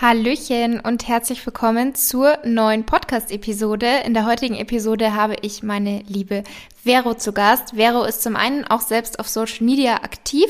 Hallöchen und herzlich willkommen zur neuen Podcast-Episode. In der heutigen Episode habe ich meine liebe Vero zu Gast. Vero ist zum einen auch selbst auf Social Media aktiv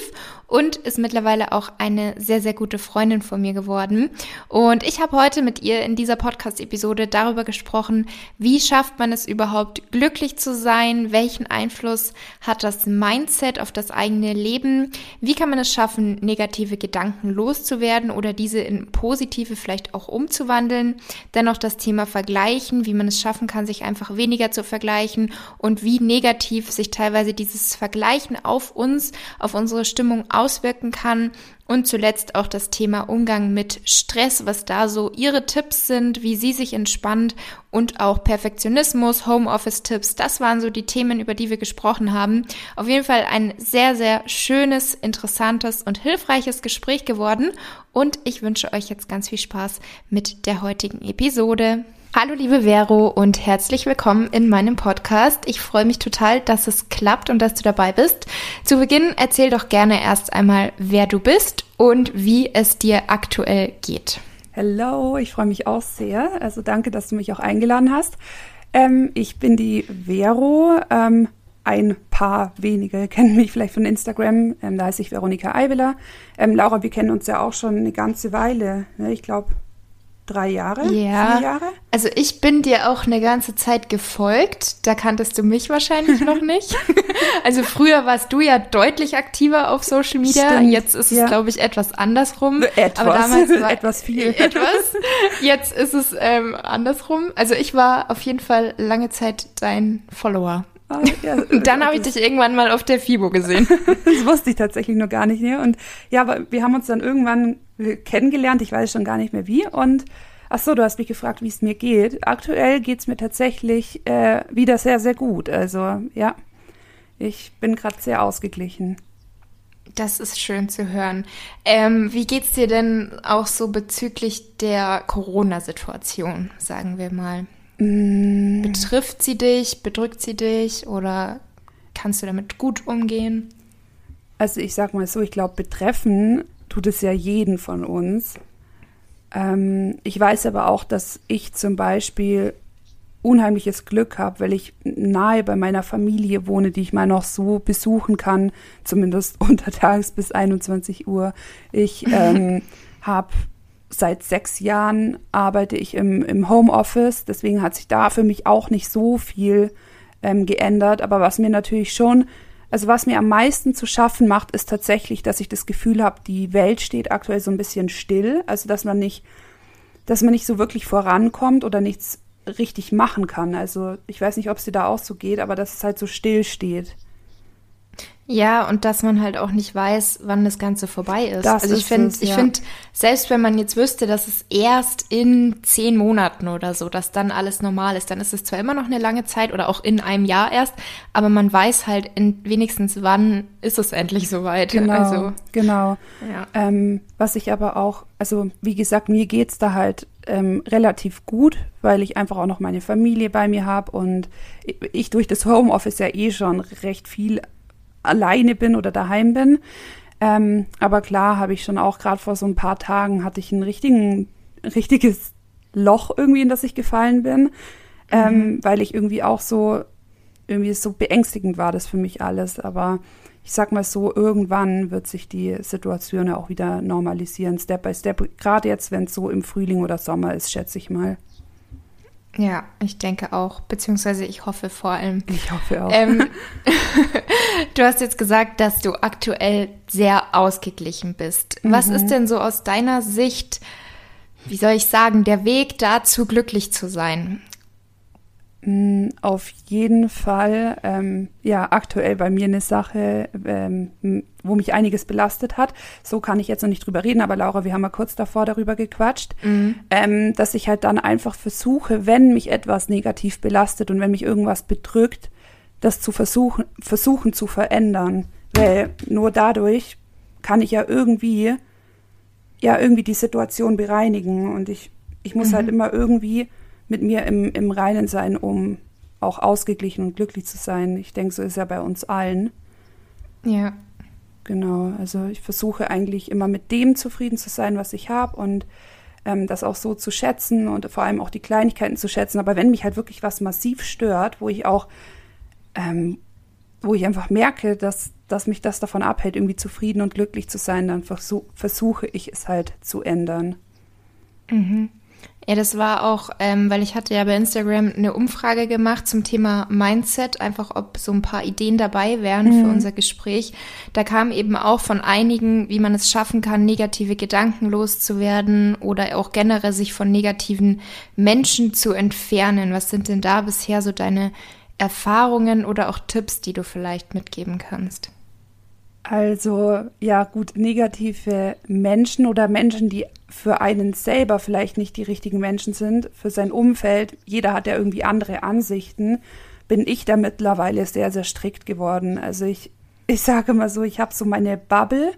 und ist mittlerweile auch eine sehr, sehr gute Freundin von mir geworden. Und ich habe heute mit ihr in dieser Podcast-Episode darüber gesprochen, wie schafft man es überhaupt, glücklich zu sein, welchen Einfluss hat das Mindset auf das eigene Leben, wie kann man es schaffen, negative Gedanken loszuwerden oder diese in positive vielleicht auch umzuwandeln. Dennoch das Thema Vergleichen, wie man es schaffen kann, sich einfach weniger zu vergleichen und wie negativ sich teilweise dieses Vergleichen auf uns, auf unsere Stimmung auswirken kann. Und zuletzt auch das Thema Umgang mit Stress, was da so Ihre Tipps sind, wie Sie sich entspannt und auch Perfektionismus, Homeoffice-Tipps. Das waren so die Themen, über die wir gesprochen haben. Auf jeden Fall ein sehr, sehr schönes, interessantes und hilfreiches Gespräch geworden. Und ich wünsche euch jetzt ganz viel Spaß mit der heutigen Episode. Hallo liebe Vero und herzlich willkommen in meinem Podcast. Ich freue mich total, dass es klappt und dass du dabei bist. Zu Beginn erzähl doch gerne erst einmal, wer du bist und wie es dir aktuell geht. Hallo, ich freue mich auch sehr. Also danke, dass du mich auch eingeladen hast. Ähm, ich bin die Vero. Ähm, ein paar wenige kennen mich vielleicht von Instagram. Ähm, da heiße ich Veronika Eibeler. Ähm, Laura, wir kennen uns ja auch schon eine ganze Weile. Ne? Ich glaube, drei Jahre, ja. vier Jahre. Also ich bin dir auch eine ganze Zeit gefolgt. Da kanntest du mich wahrscheinlich noch nicht. Also früher warst du ja deutlich aktiver auf Social Media. Stimmt, Jetzt ist es, glaube ich, etwas andersrum. Etwas. Aber damals war etwas viel. Etwas. Jetzt ist es ähm, andersrum. Also ich war auf jeden Fall lange Zeit dein Follower. Ah, ja, und dann habe ich dich irgendwann mal auf der FIBO gesehen. das wusste ich tatsächlich noch gar nicht. mehr. Und ja, aber wir haben uns dann irgendwann kennengelernt. Ich weiß schon gar nicht mehr wie. Und ach so, du hast mich gefragt, wie es mir geht. Aktuell geht es mir tatsächlich äh, wieder sehr, sehr gut. Also ja, ich bin gerade sehr ausgeglichen. Das ist schön zu hören. Ähm, wie geht's dir denn auch so bezüglich der Corona-Situation, sagen wir mal? Mm. Betrifft sie dich, bedrückt sie dich oder kannst du damit gut umgehen? Also ich sag mal so, ich glaube, betreffen tut es ja jeden von uns. Ähm, ich weiß aber auch, dass ich zum Beispiel unheimliches Glück habe, weil ich nahe bei meiner Familie wohne, die ich mal noch so besuchen kann, zumindest untertags bis 21 Uhr. Ich ähm, habe seit sechs Jahren arbeite ich im, im Homeoffice, deswegen hat sich da für mich auch nicht so viel ähm, geändert. Aber was mir natürlich schon, also was mir am meisten zu schaffen macht, ist tatsächlich, dass ich das Gefühl habe, die Welt steht aktuell so ein bisschen still. Also dass man nicht, dass man nicht so wirklich vorankommt oder nichts richtig machen kann. Also ich weiß nicht, ob es dir da auch so geht, aber dass es halt so still steht. Ja, und dass man halt auch nicht weiß, wann das Ganze vorbei ist. Das also ich finde, ja. ich finde, selbst wenn man jetzt wüsste, dass es erst in zehn Monaten oder so, dass dann alles normal ist, dann ist es zwar immer noch eine lange Zeit oder auch in einem Jahr erst, aber man weiß halt in, wenigstens, wann ist es endlich soweit. Genau, also, genau. Ja. Ähm, was ich aber auch, also wie gesagt, mir geht's da halt ähm, relativ gut, weil ich einfach auch noch meine Familie bei mir habe und ich durch das Homeoffice ja eh schon recht viel alleine bin oder daheim bin. Ähm, aber klar habe ich schon auch gerade vor so ein paar Tagen hatte ich ein richtigen, richtiges Loch irgendwie, in das ich gefallen bin, ähm, mhm. weil ich irgendwie auch so, irgendwie so beängstigend war das für mich alles. Aber ich sag mal so, irgendwann wird sich die Situation ja auch wieder normalisieren, Step by Step. Gerade jetzt, wenn es so im Frühling oder Sommer ist, schätze ich mal. Ja, ich denke auch, beziehungsweise ich hoffe vor allem. Ich hoffe auch. Ähm, du hast jetzt gesagt, dass du aktuell sehr ausgeglichen bist. Was Mhm. ist denn so aus deiner Sicht, wie soll ich sagen, der Weg dazu, glücklich zu sein? Mm, Auf jeden Fall, ähm, ja, aktuell bei mir eine Sache, ähm, wo mich einiges belastet hat. So kann ich jetzt noch nicht drüber reden, aber Laura, wir haben mal kurz davor darüber gequatscht, ähm, dass ich halt dann einfach versuche, wenn mich etwas negativ belastet und wenn mich irgendwas bedrückt, das zu versuchen, versuchen zu verändern. Weil nur dadurch kann ich ja irgendwie, ja, irgendwie die Situation bereinigen und ich, ich muss halt immer irgendwie mit mir im, im Reinen sein, um auch ausgeglichen und glücklich zu sein. Ich denke, so ist ja bei uns allen. Ja. Genau, also ich versuche eigentlich immer mit dem zufrieden zu sein, was ich habe und ähm, das auch so zu schätzen und vor allem auch die Kleinigkeiten zu schätzen. Aber wenn mich halt wirklich was massiv stört, wo ich auch, ähm, wo ich einfach merke, dass, dass mich das davon abhält, irgendwie zufrieden und glücklich zu sein, dann versuch, versuche ich es halt zu ändern. Ja, das war auch, ähm, weil ich hatte ja bei Instagram eine Umfrage gemacht zum Thema Mindset, einfach ob so ein paar Ideen dabei wären für unser Gespräch. Da kam eben auch von einigen, wie man es schaffen kann, negative Gedanken loszuwerden oder auch generell sich von negativen Menschen zu entfernen. Was sind denn da bisher so deine Erfahrungen oder auch Tipps, die du vielleicht mitgeben kannst? Also ja gut, negative Menschen oder Menschen, die für einen selber vielleicht nicht die richtigen Menschen sind, für sein Umfeld, jeder hat ja irgendwie andere Ansichten, bin ich da mittlerweile sehr, sehr strikt geworden. Also ich, ich sage mal so, ich habe so meine Bubble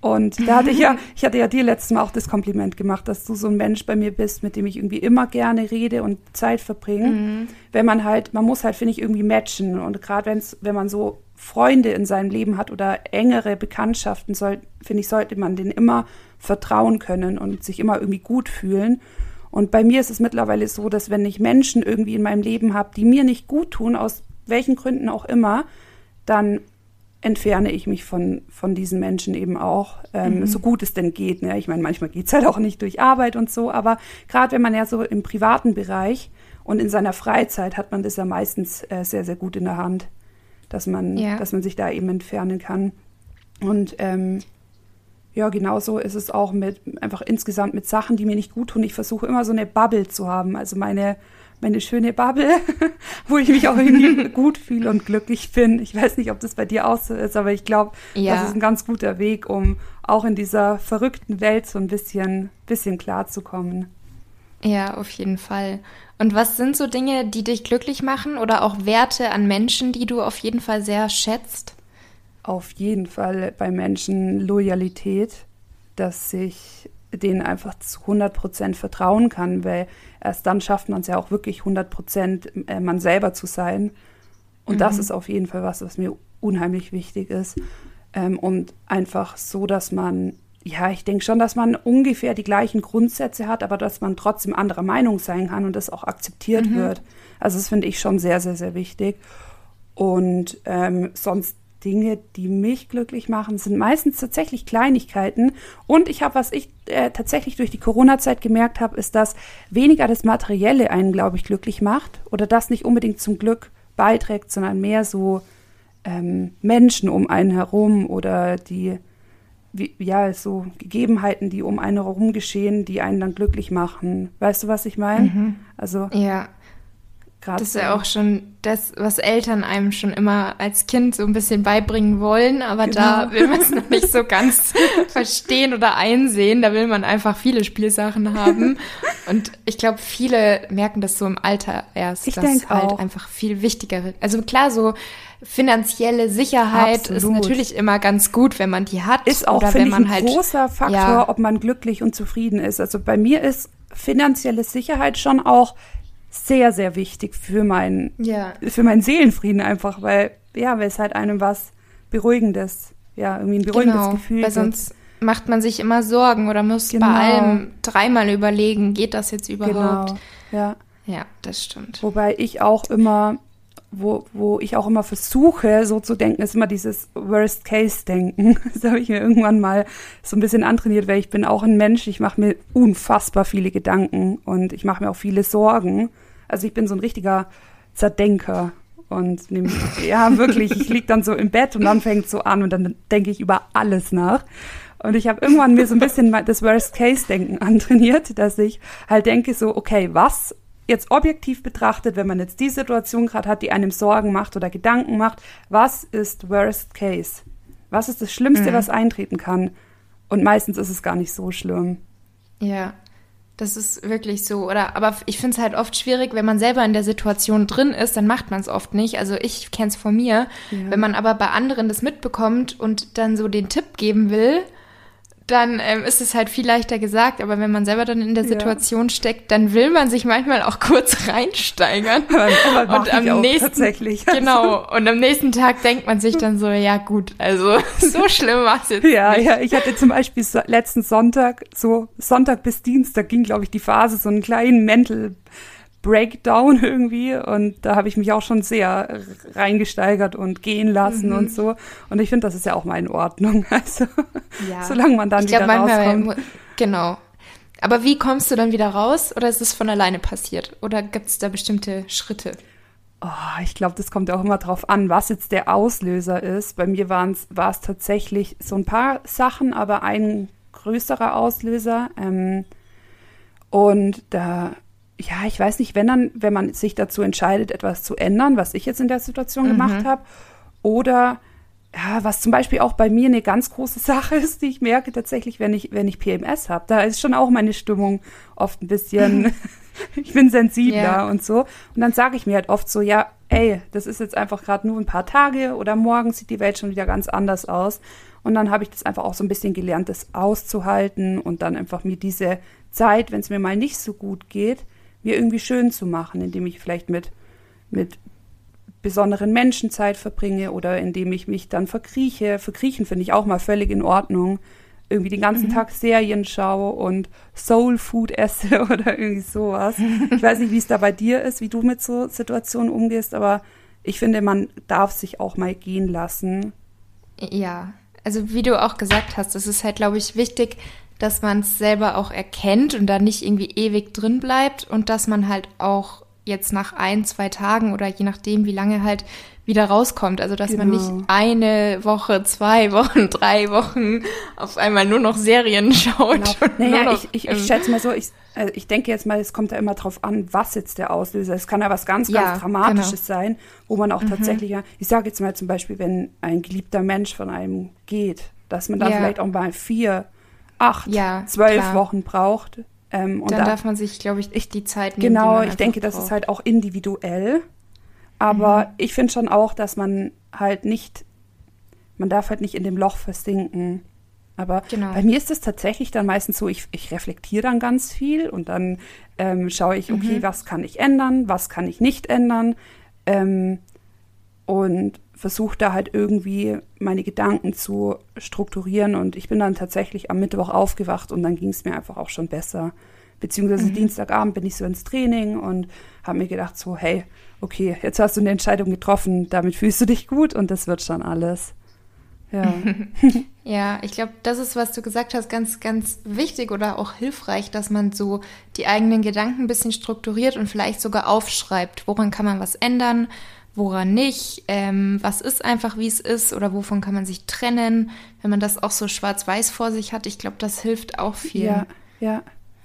und da hatte ich ja, ich hatte ja dir letztes Mal auch das Kompliment gemacht, dass du so ein Mensch bei mir bist, mit dem ich irgendwie immer gerne rede und Zeit verbringe. Wenn man halt, man muss halt, finde ich, irgendwie matchen. Und gerade wenn's, wenn man so Freunde in seinem Leben hat oder engere Bekanntschaften, soll, finde ich, sollte man denen immer vertrauen können und sich immer irgendwie gut fühlen. Und bei mir ist es mittlerweile so, dass wenn ich Menschen irgendwie in meinem Leben habe, die mir nicht gut tun, aus welchen Gründen auch immer, dann entferne ich mich von, von diesen Menschen eben auch, ähm, so gut es denn geht. Ne? Ich meine, manchmal geht's halt auch nicht durch Arbeit und so, aber gerade wenn man ja so im privaten Bereich und in seiner Freizeit hat man das ja meistens äh, sehr, sehr gut in der Hand, dass man, Ja. dass man sich da eben entfernen kann. Und ähm, ja, genauso ist es auch mit einfach insgesamt mit Sachen, die mir nicht gut tun. Ich versuche immer so eine Bubble zu haben, also meine meine schöne Bubble, wo ich mich auch irgendwie gut fühle und glücklich bin. Ich weiß nicht, ob das bei dir auch so ist, aber ich glaube, Ja. das ist ein ganz guter Weg, um auch in dieser verrückten Welt so ein bisschen, bisschen klarzukommen. Ja, auf jeden Fall. Und was sind so Dinge, die dich glücklich machen oder auch Werte an Menschen, die du auf jeden Fall sehr schätzt? Auf jeden Fall bei Menschen Loyalität, dass ich denen einfach zu 100 Prozent vertrauen kann, weil erst dann schafft man es ja auch wirklich 100 Prozent äh, man selber zu sein. Und das ist auf jeden Fall was, was mir unheimlich wichtig ist. Ähm, und einfach so, dass man, ja, ich denke schon, dass man ungefähr die gleichen Grundsätze hat, aber dass man trotzdem anderer Meinung sein kann und das auch akzeptiert wird. Also das finde ich schon sehr, sehr, sehr wichtig. Und ähm, sonst Dinge, die mich glücklich machen, sind meistens tatsächlich Kleinigkeiten. Und ich habe, was ich äh, tatsächlich durch die Corona-Zeit gemerkt habe, ist, dass weniger das Materielle einen, glaube ich, glücklich macht oder das nicht unbedingt zum Glück beiträgt, sondern mehr so ähm, Menschen um einen herum oder die, wie, ja, so Gegebenheiten, die um einen herum geschehen, die einen dann glücklich machen. Weißt du, was ich meine? Also Ja, gerade das ist ja auch schon das, was Eltern einem schon immer als Kind so ein bisschen beibringen wollen, aber da Genau. will man es noch nicht so ganz verstehen oder einsehen. Da will man einfach viele Spielsachen haben. Und ich glaube, viele merken das so im Alter erst, Ich dass halt auch. einfach viel wichtiger Also klar, so finanzielle Sicherheit ist Absolut. natürlich immer ganz gut, wenn man die hat. ist auch, oder finde wenn ich, man ein halt großer Faktor, ja. ob man glücklich und zufrieden ist. Also bei mir ist finanzielle Sicherheit schon auch sehr, sehr wichtig für meinen, Ja. für meinen Seelenfrieden einfach, weil, ja, weil es halt einem was Beruhigendes, ja, irgendwie ein beruhigendes genau, Gefühl weil sonst macht man sich immer Sorgen oder muss Genau. bei allem dreimal überlegen, geht das jetzt überhaupt? Genau, ja. Ja, das stimmt. Wobei ich auch immer, wo, wo ich auch immer versuche, so zu denken, ist immer dieses Worst-Case-Denken. Das habe ich mir irgendwann mal so ein bisschen antrainiert, weil ich bin auch ein Mensch, ich mache mir unfassbar viele Gedanken und ich mache mir auch viele Sorgen. Also ich bin so ein richtiger Zerdenker und nehm, ja, wirklich, ich lieg dann so im Bett und dann fängt so an und dann denke ich über alles nach. Und ich habe irgendwann mir so ein bisschen das Worst-Case-Denken antrainiert, dass ich halt denke so, okay, was jetzt objektiv betrachtet, wenn man jetzt die Situation gerade hat, die einem Sorgen macht oder Gedanken macht, was ist Worst Case? Was ist das Schlimmste, mhm. was eintreten kann? Und meistens ist es gar nicht so schlimm. Ja, das ist wirklich so. Oder aber ich finde es halt oft schwierig, wenn man selber in der Situation drin ist, dann macht man es oft nicht. Also ich kenne es von mir. Ja. Wenn man aber bei anderen das mitbekommt und dann so den Tipp geben will, dann ähm, ist es halt viel leichter gesagt, aber wenn man selber dann in der Situation ja. steckt, dann will man sich manchmal auch kurz reinsteigern. Aber, aber und am nächsten tatsächlich. Genau. Und am nächsten Tag denkt man sich dann so, ja gut, also so schlimm war es jetzt. Ja, nicht. ja. Ich hatte zum Beispiel so, letzten Sonntag, so Sonntag bis Dienstag ging, glaube ich, die Phase, so einen kleinen Mental Breakdown irgendwie und da habe ich mich auch schon sehr reingesteigert und gehen lassen mhm. und so und ich finde, das ist ja auch mal in Ordnung, also ja. solange man dann ich wieder glaub, rauskommt. Genau. Aber wie kommst du dann wieder raus oder ist es von alleine passiert oder gibt es da bestimmte Schritte? Oh, ich glaube, das kommt auch immer drauf an, was jetzt der Auslöser ist. Bei mir war es tatsächlich so ein paar Sachen, aber ein größerer Auslöser. Ähm, und da ja, ich weiß nicht, wenn dann, wenn man sich dazu entscheidet, etwas zu ändern, was ich jetzt in der Situation mhm. gemacht habe, oder ja, was zum Beispiel auch bei mir eine ganz große Sache ist, die ich merke tatsächlich, wenn ich, wenn ich PMS habe. Da ist schon auch meine Stimmung oft ein bisschen, ich bin sensibler yeah. und so. Und dann sage ich mir halt oft so, ja, ey, das ist jetzt einfach gerade nur ein paar Tage oder morgen sieht die Welt schon wieder ganz anders aus. Und dann habe ich das einfach auch so ein bisschen gelernt, das auszuhalten und dann einfach mir diese Zeit, wenn es mir mal nicht so gut geht, mir irgendwie schön zu machen, indem ich vielleicht mit, mit besonderen Menschen Zeit verbringe oder indem ich mich dann verkrieche. Verkriechen finde ich auch mal völlig in Ordnung. Irgendwie den ganzen mhm. Tag Serien schaue und Soul Food esse oder irgendwie sowas. Ich weiß nicht, wie es da bei dir ist, wie du mit so Situationen umgehst, aber ich finde, man darf sich auch mal gehen lassen. Ja, also wie du auch gesagt hast, es ist halt, glaube ich, wichtig, dass man es selber auch erkennt und da nicht irgendwie ewig drin bleibt und dass man halt auch jetzt nach ein, zwei Tagen oder je nachdem, wie lange halt wieder rauskommt. Also dass genau. man nicht genau. eine Woche, zwei Wochen, drei Wochen auf einmal nur noch Serien schaut. Genau. Naja, noch, ich, ich, ich schätze mal so, ich, also ich denke jetzt mal, es kommt ja immer drauf an, was jetzt der Auslöser ist. Es kann ja was ganz, ganz ja, Dramatisches genau. sein, wo man auch mhm. tatsächlich, ich sage jetzt mal zum Beispiel, wenn ein geliebter Mensch von einem geht, dass man da ja. vielleicht auch mal vier acht, ja, zwölf klar. Wochen braucht. Ähm, und Dann da, darf man sich, glaube ich, ich, die Zeit nehmen. Genau, ich denke, braucht. das ist halt auch individuell. Aber mhm. ich finde schon auch, dass man halt nicht, man darf halt nicht in dem Loch versinken. Aber genau. bei mir ist es tatsächlich dann meistens so, ich, ich reflektiere dann ganz viel und dann ähm, schaue ich, okay, mhm. was kann ich ändern, was kann ich nicht ändern. Ähm, und versuche da halt irgendwie meine Gedanken zu strukturieren und ich bin dann tatsächlich am Mittwoch aufgewacht und dann ging es mir einfach auch schon besser. Beziehungsweise mhm. Dienstagabend bin ich so ins Training und habe mir gedacht so, hey, okay, jetzt hast du eine Entscheidung getroffen, damit fühlst du dich gut und das wird schon alles. Ja. ja, ich glaube, das ist, was du gesagt hast, ganz, ganz wichtig oder auch hilfreich, dass man so die eigenen Gedanken ein bisschen strukturiert und vielleicht sogar aufschreibt, woran kann man was ändern, woran nicht, ähm, was ist einfach, wie es ist oder wovon kann man sich trennen, wenn man das auch so schwarz-weiß vor sich hat. Ich glaube, das hilft auch viel. Ja, ja.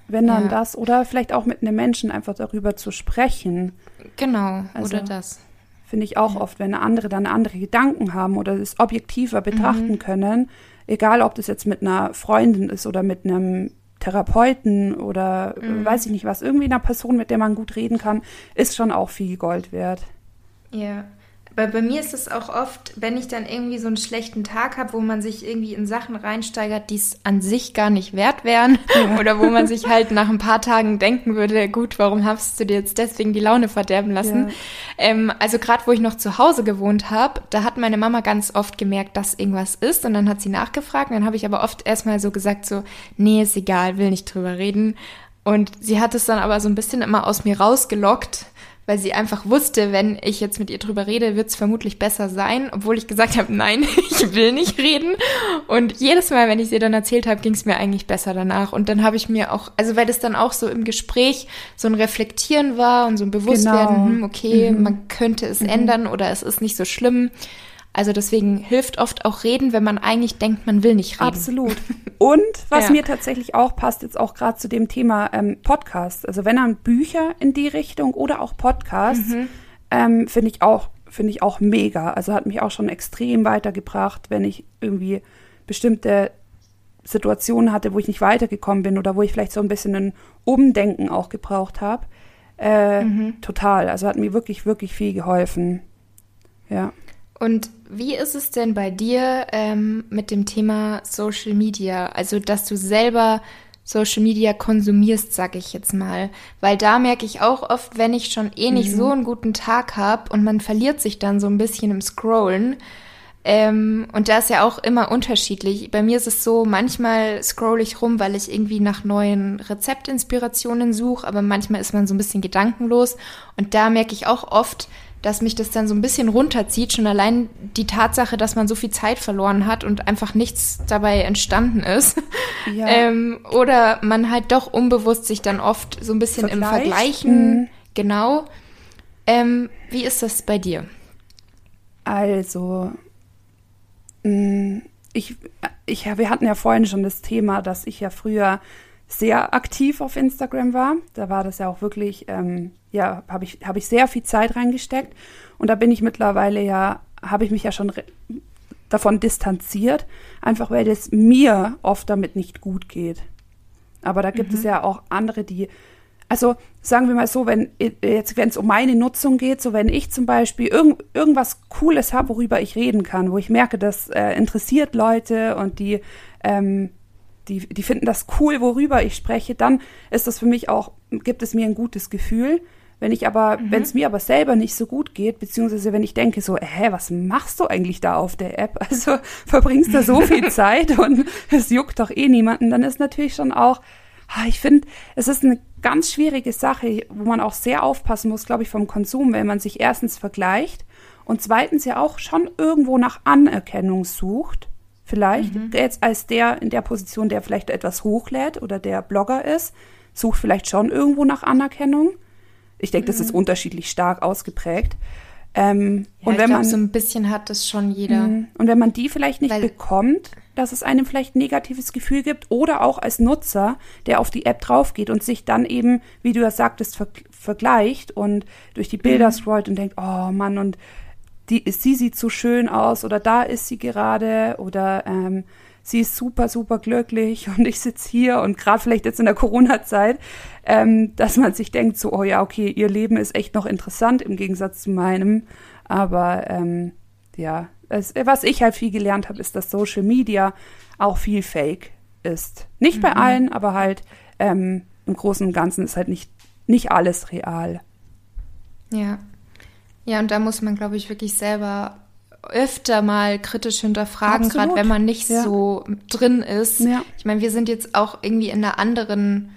Wenn dann ja. das oder vielleicht auch mit einem Menschen einfach darüber zu sprechen. Genau, also, oder das. Finde ich auch ja. oft, wenn andere dann andere Gedanken haben oder es objektiver betrachten mhm. können, egal ob das jetzt mit einer Freundin ist oder mit einem Therapeuten oder mhm. weiß ich nicht was, irgendwie einer Person, mit der man gut reden kann, ist schon auch viel Gold wert. Ja. Weil bei mir ist es auch oft, wenn ich dann irgendwie so einen schlechten Tag habe, wo man sich irgendwie in Sachen reinsteigert, die es an sich gar nicht wert wären. Ja. Oder wo man sich halt nach ein paar Tagen denken würde, gut, warum hast du dir jetzt deswegen die Laune verderben lassen? Ja. Ähm, also gerade wo ich noch zu Hause gewohnt habe, da hat meine Mama ganz oft gemerkt, dass irgendwas ist. Und dann hat sie nachgefragt. Und dann habe ich aber oft erstmal so gesagt, so, nee, ist egal, will nicht drüber reden. Und sie hat es dann aber so ein bisschen immer aus mir rausgelockt weil sie einfach wusste, wenn ich jetzt mit ihr drüber rede, wird es vermutlich besser sein, obwohl ich gesagt habe, nein, ich will nicht reden. Und jedes Mal, wenn ich ihr dann erzählt habe, ging es mir eigentlich besser danach. Und dann habe ich mir auch, also weil das dann auch so im Gespräch so ein Reflektieren war und so ein Bewusstwerden, genau. hm, okay, mhm. man könnte es mhm. ändern oder es ist nicht so schlimm. Also deswegen hilft oft auch reden, wenn man eigentlich denkt, man will nicht reden. Absolut. Und was ja. mir tatsächlich auch passt, jetzt auch gerade zu dem Thema ähm, Podcast. Also wenn dann Bücher in die Richtung oder auch Podcasts, mhm. ähm, finde ich auch finde ich auch mega. Also hat mich auch schon extrem weitergebracht, wenn ich irgendwie bestimmte Situationen hatte, wo ich nicht weitergekommen bin oder wo ich vielleicht so ein bisschen ein Umdenken auch gebraucht habe. Äh, mhm. Total. Also hat mir wirklich, wirklich viel geholfen. Ja. Und wie ist es denn bei dir ähm, mit dem Thema Social Media? Also, dass du selber Social Media konsumierst, sag ich jetzt mal. Weil da merke ich auch oft, wenn ich schon eh nicht mhm. so einen guten Tag habe und man verliert sich dann so ein bisschen im Scrollen. Ähm, und da ist ja auch immer unterschiedlich. Bei mir ist es so, manchmal scroll ich rum, weil ich irgendwie nach neuen Rezeptinspirationen suche, aber manchmal ist man so ein bisschen gedankenlos. Und da merke ich auch oft, dass mich das dann so ein bisschen runterzieht. Schon allein die Tatsache, dass man so viel Zeit verloren hat und einfach nichts dabei entstanden ist. Ja. ähm, oder man halt doch unbewusst sich dann oft so ein bisschen im Vergleichen. Mhm. Genau. Ähm, wie ist das bei dir? Also, mm, ich, ich, wir hatten ja vorhin schon das Thema, dass ich ja früher sehr aktiv auf Instagram war. Da war das ja auch wirklich, ähm, ja, habe ich, hab ich sehr viel Zeit reingesteckt. Und da bin ich mittlerweile ja, habe ich mich ja schon davon distanziert, einfach weil es mir oft damit nicht gut geht. Aber da gibt mhm. es ja auch andere, die, also sagen wir mal so, wenn jetzt, wenn es um meine Nutzung geht, so wenn ich zum Beispiel irgend, irgendwas Cooles habe, worüber ich reden kann, wo ich merke, das äh, interessiert Leute und die ähm, die, die finden das cool, worüber ich spreche, dann ist das für mich auch, gibt es mir ein gutes Gefühl. Wenn ich aber, mhm. wenn es mir aber selber nicht so gut geht, beziehungsweise wenn ich denke so, hä, was machst du eigentlich da auf der App? Also verbringst da so viel Zeit und es juckt doch eh niemanden, dann ist natürlich schon auch, ich finde, es ist eine ganz schwierige Sache, wo man auch sehr aufpassen muss, glaube ich, vom Konsum, wenn man sich erstens vergleicht und zweitens ja auch schon irgendwo nach Anerkennung sucht vielleicht. Mhm. Jetzt als der in der Position, der vielleicht etwas hochlädt oder der Blogger ist, sucht vielleicht schon irgendwo nach Anerkennung. Ich denke, das ist mhm. unterschiedlich stark ausgeprägt. Ähm, ja, und wenn glaub, man so ein bisschen hat das schon jeder. Mhm. Und wenn man die vielleicht nicht Weil, bekommt, dass es einem vielleicht ein negatives Gefühl gibt oder auch als Nutzer, der auf die App draufgeht und sich dann eben, wie du ja sagtest, ver vergleicht und durch die Bilder mhm. scrollt und denkt, oh Mann, und die, sie sieht so schön aus oder da ist sie gerade oder ähm, sie ist super, super glücklich und ich sitze hier und gerade vielleicht jetzt in der Corona-Zeit, ähm, dass man sich denkt, so, oh ja, okay, ihr Leben ist echt noch interessant im Gegensatz zu meinem. Aber ähm, ja, es, was ich halt viel gelernt habe, ist, dass Social Media auch viel Fake ist. Nicht mhm. bei allen, aber halt ähm, im Großen und Ganzen ist halt nicht, nicht alles real. Ja, ja, und da muss man, glaube ich, wirklich selber öfter mal kritisch hinterfragen, gerade wenn man nicht ja. so drin ist. Ja. Ich meine, wir sind jetzt auch irgendwie in einer anderen,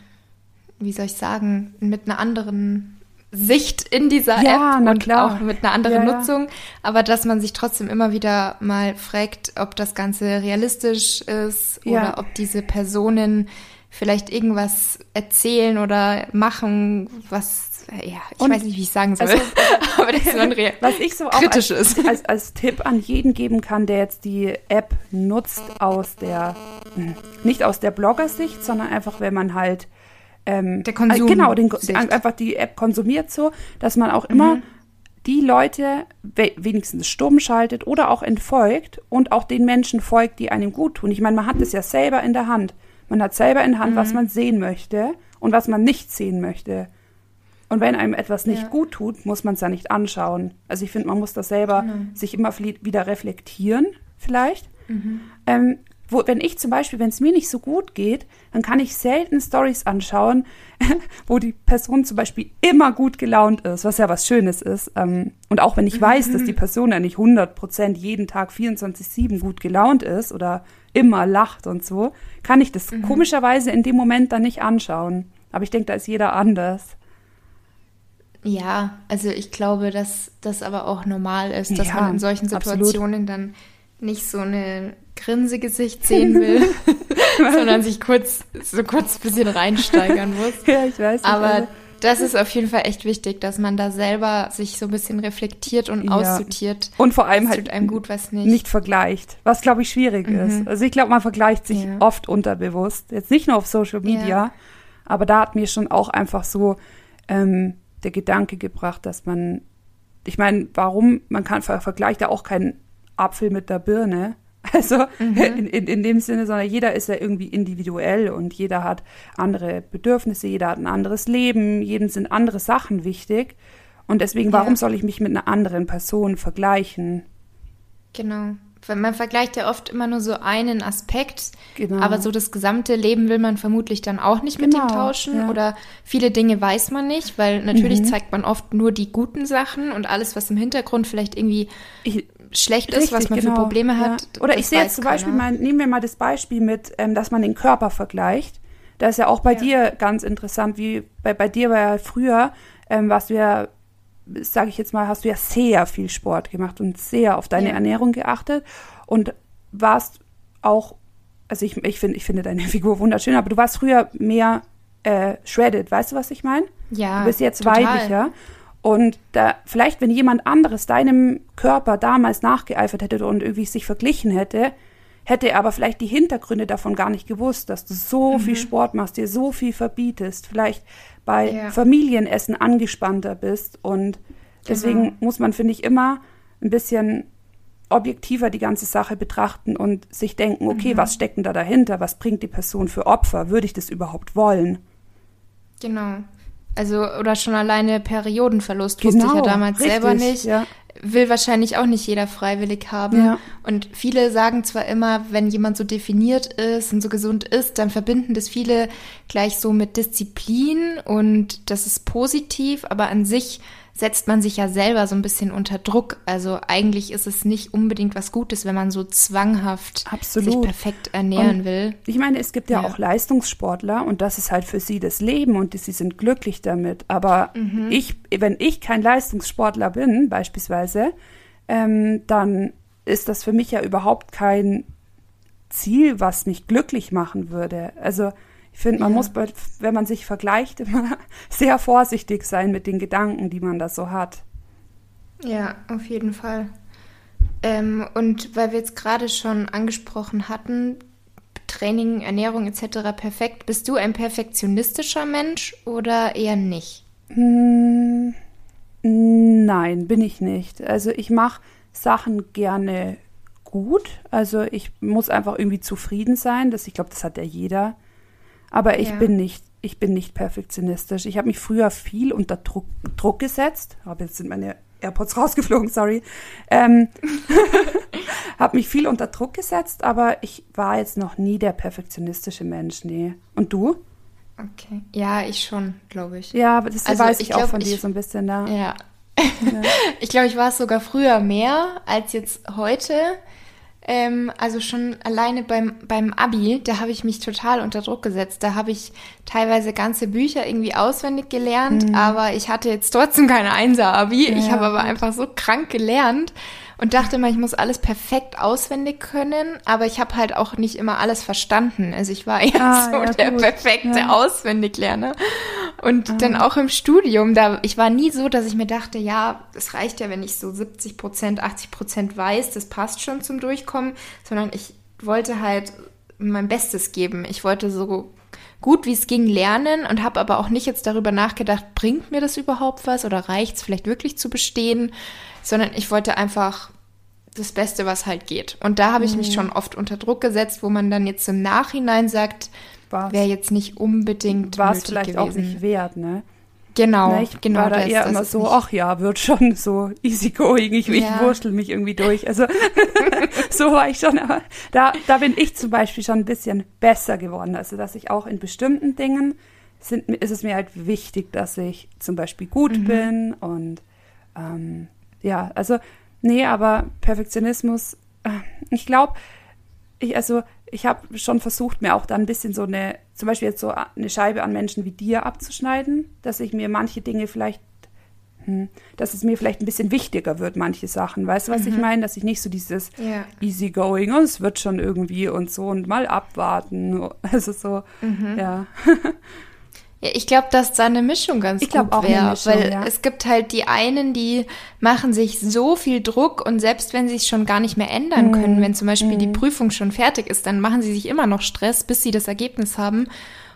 wie soll ich sagen, mit einer anderen Sicht in dieser ja, App und klar. auch mit einer anderen ja, Nutzung, aber dass man sich trotzdem immer wieder mal fragt, ob das Ganze realistisch ist oder ob diese Personen vielleicht irgendwas erzählen oder machen, was ja, ich und weiß nicht, wie ich sagen soll, also, aber das ist ein was ich so auch kritisch als, ist. Als, als Tipp an jeden geben kann, der jetzt die App nutzt aus der, hm, nicht aus der Bloggersicht, sondern einfach, wenn man halt ähm, der Konsum. Äh, genau, den, einfach die App konsumiert so, dass man auch immer mhm. die Leute wenigstens stumm schaltet oder auch entfolgt und auch den Menschen folgt, die einem gut tun. Ich meine, man hat es ja selber in der Hand. Man hat selber in Hand, mhm. was man sehen möchte und was man nicht sehen möchte. Und wenn einem etwas nicht ja. gut tut, muss man es ja nicht anschauen. Also ich finde, man muss das selber genau. sich immer wieder reflektieren, vielleicht. Mhm. Ähm, wo, wenn ich zum Beispiel, wenn es mir nicht so gut geht, dann kann ich selten Stories anschauen, wo die Person zum Beispiel immer gut gelaunt ist, was ja was Schönes ist. Ähm, und auch wenn ich weiß, dass die Person ja nicht 100% jeden Tag 24-7 gut gelaunt ist oder immer lacht und so, kann ich das mhm. komischerweise in dem Moment dann nicht anschauen. Aber ich denke, da ist jeder anders. Ja, also ich glaube, dass das aber auch normal ist, dass Ja, man in solchen absolut. Situationen dann nicht so eine Grinsegesicht sehen will, sondern sich kurz so kurz ein bisschen reinsteigern muss. Ja, ich weiß. nicht, Aber also- das ist auf jeden Fall echt wichtig, dass man da selber sich so ein bisschen reflektiert und Ja. aussortiert. und vor allem halt einem gut, was nicht. nicht vergleicht, was glaube ich schwierig Mhm. ist. Also ich glaube, man vergleicht sich Ja. oft unterbewusst. Jetzt nicht nur auf Social Media, Ja. aber da hat mir schon auch einfach so ähm, der Gedanke gebracht, dass man, ich meine, warum, man kann ver vergleicht ja auch keinen Apfel mit der Birne. Also Mhm. in, in, in dem Sinne, sondern jeder ist ja irgendwie individuell und jeder hat andere Bedürfnisse, jeder hat ein anderes Leben, jedem sind andere Sachen wichtig. Und deswegen, Ja. warum soll ich mich mit einer anderen Person vergleichen? Genau. Weil man vergleicht ja oft immer nur so einen Aspekt, Genau. aber so das gesamte Leben will man vermutlich dann auch nicht mit Genau, ihm tauschen ja. oder viele Dinge weiß man nicht, weil natürlich Mhm. zeigt man oft nur die guten Sachen und alles, was im Hintergrund vielleicht irgendwie Ich, schlecht ist, was Richtig, man genau. für Probleme hat. Ja. Oder das ich sehe jetzt zum Beispiel mal, nehmen wir mal das Beispiel mit, ähm, dass man den Körper vergleicht. Da ist ja auch bei Ja. dir ganz interessant, wie bei, bei dir war ja früher, ähm, du ja, sage ich jetzt mal, hast du ja sehr viel Sport gemacht und sehr auf deine Ja. Ernährung geachtet und warst auch, also ich, ich, find, ich finde deine Figur wunderschön, aber du warst früher mehr äh, shredded, weißt du, was ich meine? Ja, Du bist jetzt total. weiblicher. Und da, vielleicht, wenn jemand anderes deinem Körper damals nachgeeifert hätte und irgendwie sich verglichen hätte, hätte er aber vielleicht die Hintergründe davon gar nicht gewusst, dass du so viel Sport machst, dir so viel verbietest, vielleicht bei Ja. Familienessen angespannter bist. Und deswegen Genau. muss man, finde ich, immer ein bisschen objektiver die ganze Sache betrachten und sich denken, okay, was steckt denn da dahinter? Was bringt die Person für Opfer? Würde ich das überhaupt wollen? Genau. Also, oder schon alleine Periodenverlust wusste ich ja damals Genau, richtig, selber nicht. Ja. Will wahrscheinlich auch nicht jeder freiwillig haben. Ja. Und viele sagen zwar immer, wenn jemand so definiert ist und so gesund ist, dann verbinden das viele gleich so mit Disziplin und das ist positiv, aber an sich setzt man sich ja selber so ein bisschen unter Druck. Also eigentlich ist es nicht unbedingt was Gutes, wenn man so zwanghaft Absolut. sich perfekt ernähren Und will. Ich meine, es gibt ja, Ja. auch Leistungssportler und das ist halt für sie das Leben und sie sind glücklich damit. Aber Mhm. ich, wenn ich kein Leistungssportler bin, beispielsweise, ähm, dann ist das für mich ja überhaupt kein Ziel, was mich glücklich machen würde. Also ich finde, man Ja. muss, bei, wenn man sich vergleicht, immer sehr vorsichtig sein mit den Gedanken, die man da so hat. Ja, auf jeden Fall. Ähm, und weil wir jetzt gerade schon angesprochen hatten, Training, Ernährung etc. perfekt, bist du ein perfektionistischer Mensch oder eher nicht? Hm, nein, bin ich nicht. Also ich mache Sachen gerne gut. Also ich muss einfach irgendwie zufrieden sein. Das, ich glaube, das hat ja jeder. Aber ich Ja. bin nicht, ich bin nicht perfektionistisch. Ich habe mich früher viel unter Druck, Druck gesetzt. Aber jetzt sind meine AirPods rausgeflogen, sorry. Ähm, habe mich viel unter Druck gesetzt, aber ich war jetzt noch nie der perfektionistische Mensch, nee. Und du? Okay. Ja, ich schon, glaube ich. Ja, aber das Also weiß ich ich, auch glaub, von dir ich- so ein bisschen da. Ja. ich glaube, ich war es sogar früher mehr als jetzt heute. Ähm, also schon alleine beim, beim Abi, da habe ich mich total unter Druck gesetzt. Da habe ich teilweise ganze Bücher irgendwie auswendig gelernt, aber ich hatte jetzt trotzdem keine Einser-Abi. ich Mhm. Ja, habe aber einfach so krank gelernt und dachte immer, ich muss alles perfekt auswendig können, aber ich habe halt auch nicht immer alles verstanden. Also ich war eher Ah, so ja, der gut. perfekte Ja. Auswendiglerner. Und dann auch im Studium, da ich war nie so, dass ich mir dachte, ja, es reicht ja, wenn ich so 70 Prozent, 80 Prozent weiß, das passt schon zum Durchkommen, sondern ich wollte halt mein Bestes geben. Ich wollte so gut wie es ging lernen und habe aber auch nicht jetzt darüber nachgedacht, bringt mir das überhaupt was oder reicht es vielleicht wirklich zu bestehen, sondern ich wollte einfach das Beste, was halt geht. Und da habe ich Mhm. mich schon oft unter Druck gesetzt, wo man dann jetzt im Nachhinein sagt, wäre jetzt nicht unbedingt war es vielleicht gewesen. auch nicht wert, ne? Genau, Ne, ich genau. war da das- eher das immer so, ach ja, wird schon so easy going, ich, ich Ja. wurschtel mich irgendwie durch. Also so war ich schon, aber da, da bin ich zum Beispiel schon ein bisschen besser geworden. Also dass ich auch in bestimmten Dingen sind, ist es mir halt wichtig, dass ich zum Beispiel gut Mhm. bin und ähm, ja, also nee, aber Perfektionismus, äh, ich glaube, ich, also, ich habe schon versucht, mir auch dann ein bisschen so eine, zum Beispiel jetzt so eine Scheibe an Menschen wie dir abzuschneiden, dass ich mir manche Dinge vielleicht hm, dass es mir vielleicht ein bisschen wichtiger wird, manche Sachen. Weißt du, was ich meine? Dass ich nicht so dieses Ja. easygoing, oh, es wird schon irgendwie und so und mal abwarten. Also so, ja. Ja, ich glaube, dass da eine Mischung ganz Ich gut wäre, weil ja. es gibt halt die einen, die machen sich so viel Druck und selbst wenn sie es schon gar nicht mehr ändern Mhm. können, wenn zum Beispiel die Prüfung schon fertig ist, dann machen sie sich immer noch Stress, bis sie das Ergebnis haben.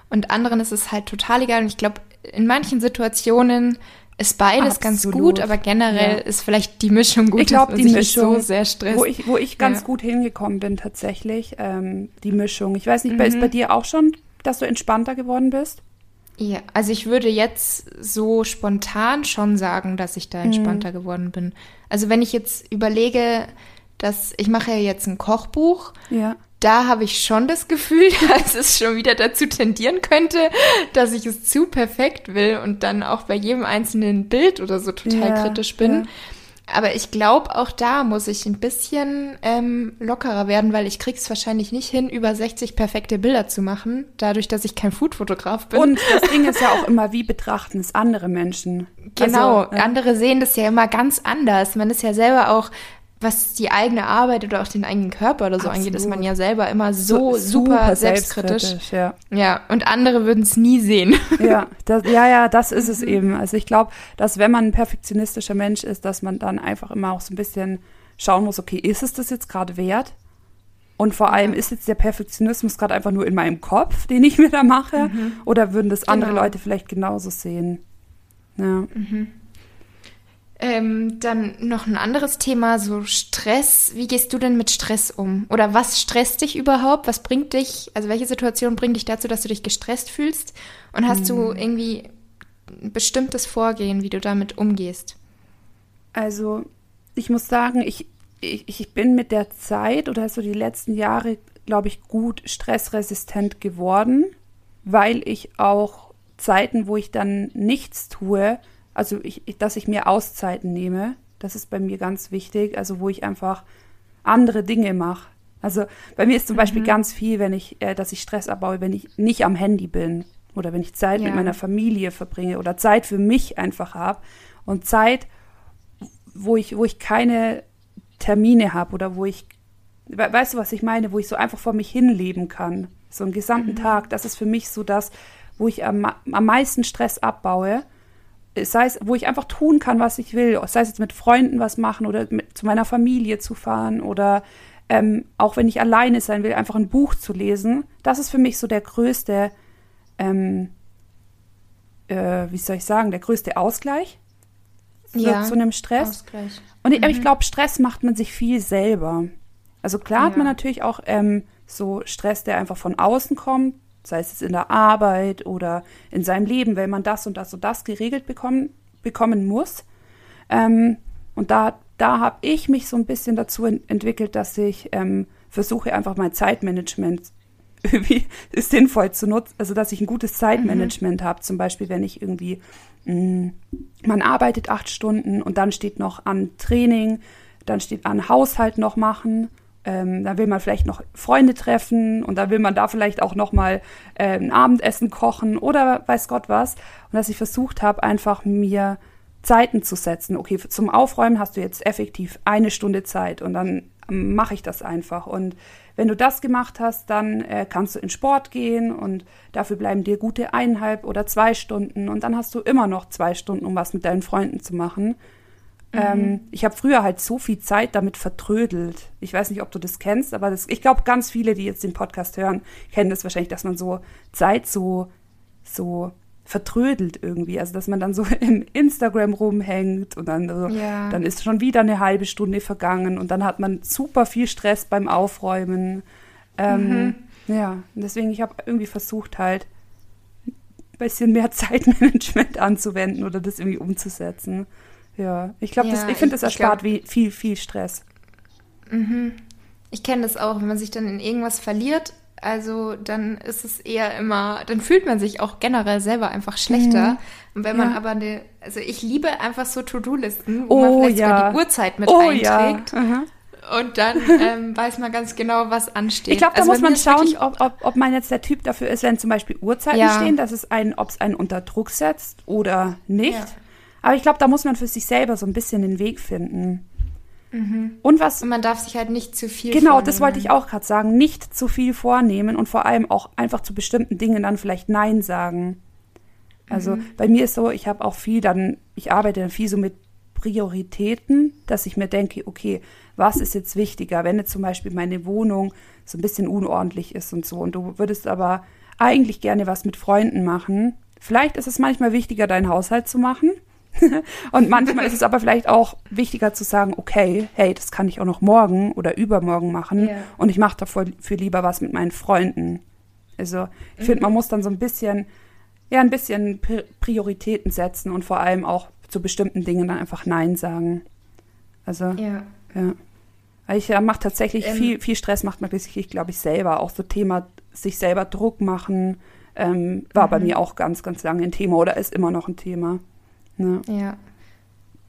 Und anderen ist es halt total egal. Und ich glaube, in manchen Situationen ist beides ganz Absolut. gut, aber generell Ja. ist vielleicht die Mischung gut, ich glaube, die Mischung, nicht so sehr stresst. wo ich, wo ich ganz Ja. gut hingekommen bin tatsächlich, ähm, die Mischung. Ich weiß nicht, Mhm. ist bei dir auch schon, dass du entspannter geworden bist? Ja, also ich würde jetzt so spontan schon sagen, dass ich Mhm. da entspannter geworden bin. Also wenn ich jetzt überlege, dass ich mache ja jetzt ein Kochbuch, Ja. da habe ich schon das Gefühl, dass es schon wieder dazu tendieren könnte, dass ich es zu perfekt will und dann auch bei jedem einzelnen Bild oder so total Ja, kritisch bin. ja. Aber ich glaube, auch da muss ich ein bisschen ähm, lockerer werden, weil ich krieg's wahrscheinlich nicht hin, über 60 perfekte Bilder zu machen, dadurch, dass ich kein Foodfotograf bin. Und das Ding ist ja auch immer, wie betrachten es andere Menschen? Genau, Also, äh, andere sehen das ja immer ganz anders. Man ist ja selber auch, was die eigene Arbeit oder auch den eigenen Körper oder so angeht, ist man Absolut. ja selber immer so, super, selbstkritisch. Ja. Ja, und andere würden es nie sehen. Ja, das, ja, ja, das ist Mhm. es eben. Also ich glaube, dass wenn man ein perfektionistischer Mensch ist, dass man dann einfach immer auch so ein bisschen schauen muss, okay, ist es das jetzt gerade wert? Und vor allem, ist jetzt der Perfektionismus gerade einfach nur in meinem Kopf, den ich mir da mache? Oder würden das andere Genau. Leute vielleicht genauso sehen? Ja. Ähm, dann noch ein anderes Thema, so Stress. Wie gehst du denn mit Stress um? Oder was stresst dich überhaupt? Was bringt dich, also welche Situation bringt dich dazu, dass du dich gestresst fühlst? Und hast du irgendwie ein bestimmtes Vorgehen, wie du damit umgehst? Also, ich muss sagen, ich, ich, ich bin mit der Zeit oder so die letzten Jahre, glaube ich, gut stressresistent geworden, weil ich auch Zeiten, wo ich dann nichts tue, also ich, dass ich mir Auszeiten nehme, das ist bei mir ganz wichtig, also wo ich einfach andere Dinge mache. Also bei mir ist zum Beispiel ganz viel, wenn ich, äh, dass ich Stress abbaue, wenn ich nicht am Handy bin oder wenn ich Zeit mit Ja. meiner Familie verbringe oder Zeit für mich einfach habe und Zeit, wo ich, wo ich keine Termine habe oder wo ich, we- weißt du, was ich meine, wo ich so einfach vor mich hinleben kann, so einen gesamten Tag, das ist für mich so das, wo ich am, am meisten Stress abbaue, sei es, wo ich einfach tun kann, was ich will, sei es jetzt mit Freunden was machen oder mit, zu meiner Familie zu fahren oder ähm, auch wenn ich alleine sein will, einfach ein Buch zu lesen, das ist für mich so der größte, ähm, äh, wie soll ich sagen, der größte Ausgleich zu, Ja, zu einem Stress. Ausgleich. Und ich, aber ich glaube, Stress macht man sich viel selber. Also klar hat man Ja. natürlich auch ähm, so Stress, der einfach von außen kommt, sei es in der Arbeit oder in seinem Leben, weil man das und das und das geregelt bekommen, bekommen muss. Ähm, und da, da habe ich mich so ein bisschen dazu en entwickelt, dass ich ähm, versuche, einfach mein Zeitmanagement irgendwie sinnvoll zu nutzen. Also, dass ich ein gutes Zeitmanagement habe. Zum Beispiel, wenn ich irgendwie, mh, man arbeitet acht Stunden und dann steht noch an Training, dann steht an Haushalt noch machen. Ähm, dann will man vielleicht noch Freunde treffen und dann will man da vielleicht auch noch mal äh, ein Abendessen kochen oder weiß Gott was. Und dass ich versucht habe, einfach mir Zeiten zu setzen. Okay, zum Aufräumen hast du jetzt effektiv eine Stunde Zeit und dann mache ich das einfach. Und wenn du das gemacht hast, dann äh, kannst du in Sport gehen und dafür bleiben dir gute eineinhalb oder zwei Stunden und dann hast du immer noch zwei Stunden, um was mit deinen Freunden zu machen. Ähm, ich habe früher halt so viel Zeit damit vertrödelt. Ich weiß nicht, ob du das kennst, aber das, ich glaube, ganz viele, die jetzt den Podcast hören, kennen das wahrscheinlich, dass man so Zeit so, so vertrödelt irgendwie. Also, dass man dann so im Instagram rumhängt und dann, so, Ja. dann ist schon wieder eine halbe Stunde vergangen und dann hat man super viel Stress beim Aufräumen. Ähm, Ja, und deswegen, ich habe irgendwie versucht halt, ein bisschen mehr Zeitmanagement anzuwenden oder das irgendwie umzusetzen. Ja, ich glaube, das Ja, ich finde, das erspart glaub- wie, viel, viel Stress. Ich kenne das auch, wenn man sich dann in irgendwas verliert, also dann ist es eher immer, dann fühlt man sich auch generell selber einfach schlechter. Und wenn man Ja. aber eine, also ich liebe einfach so To-Do-Listen, wo Oh, man vielleicht ja. sogar die Uhrzeit mit Oh ja. einträgt. Aha. Und dann ähm, weiß man ganz genau, was ansteht. Ich glaube, da Also muss man schauen, ob, ob, ob man jetzt der Typ dafür ist, wenn zum Beispiel Uhrzeiten Ja. stehen, dass es einen, ob es einen unter Druck setzt oder nicht. Aber ich glaube, da muss man für sich selber so ein bisschen den Weg finden. Mhm. Und was. Und man darf sich halt nicht zu viel Genau, vornehmen. das wollte ich auch gerade sagen. Nicht zu viel vornehmen und vor allem auch einfach zu bestimmten Dingen dann vielleicht Nein sagen. Also Mhm. bei mir ist so, ich habe auch viel dann, ich arbeite dann viel so mit Prioritäten, dass ich mir denke, okay, was ist jetzt wichtiger, wenn jetzt zum Beispiel meine Wohnung so ein bisschen unordentlich ist und so und du würdest aber eigentlich gerne was mit Freunden machen. Vielleicht ist es manchmal wichtiger, deinen Haushalt zu machen. und manchmal ist es aber vielleicht auch wichtiger zu sagen, okay, hey, das kann ich auch noch morgen oder übermorgen machen Ja. und ich mache dafür für lieber was mit meinen Freunden. Also ich finde, man muss dann so ein bisschen, ja, ein bisschen Pri- Prioritäten setzen und vor allem auch zu bestimmten Dingen dann einfach Nein sagen. Also, ja. Ja. Ich ja, mache tatsächlich Ähm. viel, viel Stress, macht man wirklich, glaube ich, selber. Auch so Thema, sich selber Druck machen, ähm, war bei Mhm. mir auch ganz, ganz lange ein Thema oder ist immer noch ein Thema. Ne? Ja.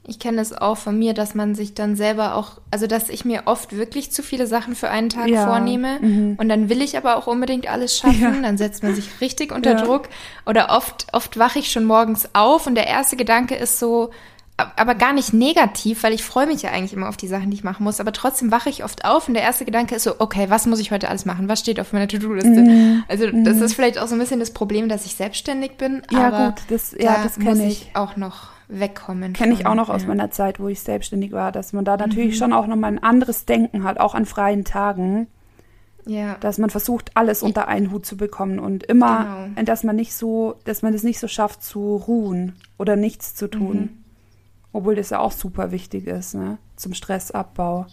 Ich kenne es auch von mir, dass man sich dann selber auch, also dass ich mir oft wirklich zu viele Sachen für einen Tag Ja, vornehme mhm. und dann will ich aber auch unbedingt alles schaffen, Ja. dann setzt man sich richtig unter Ja. Druck oder oft, oft wache ich schon morgens auf und der erste Gedanke ist so, aber gar nicht negativ, weil ich freue mich ja eigentlich immer auf die Sachen, die ich machen muss, aber trotzdem wache ich oft auf und der erste Gedanke ist so, okay, was muss ich heute alles machen? Was steht auf meiner To-Do-Liste? Mhm. Also das ist vielleicht auch so ein bisschen das Problem, dass ich selbstständig bin, Ja, aber gut, das, ja, da das kenne ich ich. auch noch wegkommen. Kenne ich auch noch aus ja. meiner Zeit, wo ich selbstständig war, dass man da natürlich Mhm. schon auch nochmal ein anderes Denken hat, auch an freien Tagen, Ja, dass man versucht, alles unter einen Hut zu bekommen und immer, Genau. dass man nicht so, dass man es nicht so schafft zu ruhen oder nichts zu tun. Mhm. Obwohl das ja auch super wichtig ist, ne? Zum Stressabbau.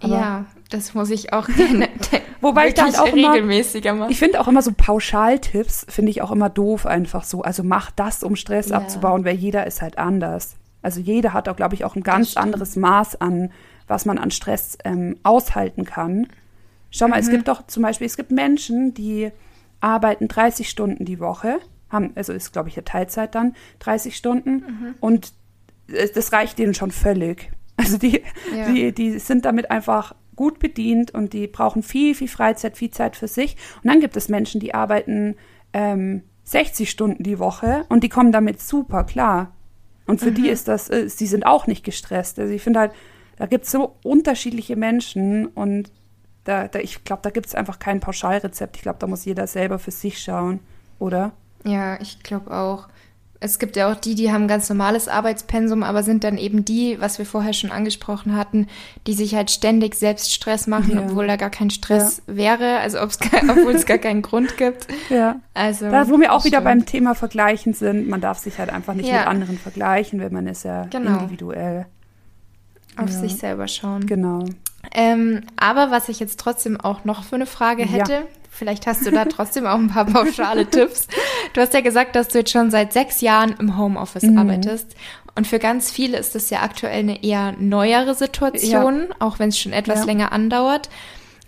Aber- ja, das muss ich auch gerne Wobei ich dann auch immer- regelmäßiger machen. Ich finde auch immer so Pauschaltipps, finde ich auch immer doof einfach so. Also mach das, um Stress Ja. abzubauen, weil jeder ist halt anders. Also jeder hat auch, glaube ich, auch ein ganz anderes Maß an, was man an Stress ähm, aushalten kann. Schau mal, es Mhm. gibt doch zum Beispiel, es gibt Menschen, die arbeiten 30 Stunden die Woche, haben, also ist, glaube ich, eine Teilzeit dann, 30 Stunden Mhm. und es- das reicht denen schon völlig. Also die, Ja. die, die sind damit einfach gut bedient und die brauchen viel, viel Freizeit, viel Zeit für sich. Und dann gibt es Menschen, die arbeiten ähm, 60 Stunden die Woche und die kommen damit super klar. Und für Mhm. die ist das, äh, sie sind auch nicht gestresst. Also ich finde halt, da gibt es so unterschiedliche Menschen und da, da ich glaube, da gibt es einfach kein Pauschalrezept. Ich glaube, da muss jeder selber für sich schauen, oder? Ja, ich glaube auch. Es gibt ja auch die, die haben ein ganz normales Arbeitspensum, aber sind dann eben die, was wir vorher schon angesprochen hatten, die sich halt ständig selbst Stress machen, Ja. obwohl da gar kein Stress wäre, also obwohl es gar keinen Grund gibt. Ja. Also Da, wo wir auch wieder stimmt. beim Thema Vergleichen sind, man darf sich halt einfach nicht Ja. mit anderen vergleichen, weil man ist ja Genau. individuell. auf Ja. sich selber schauen. Genau. Ähm, aber was ich jetzt trotzdem auch noch für eine Frage Ja. hätte, vielleicht hast du da trotzdem auch ein paar pauschale Tipps. Du hast ja gesagt, dass du jetzt schon seit sechs Jahren im Homeoffice Mhm. arbeitest. Und für ganz viele ist das ja aktuell eine eher neuere Situation, auch wenn es schon etwas Ja. länger andauert.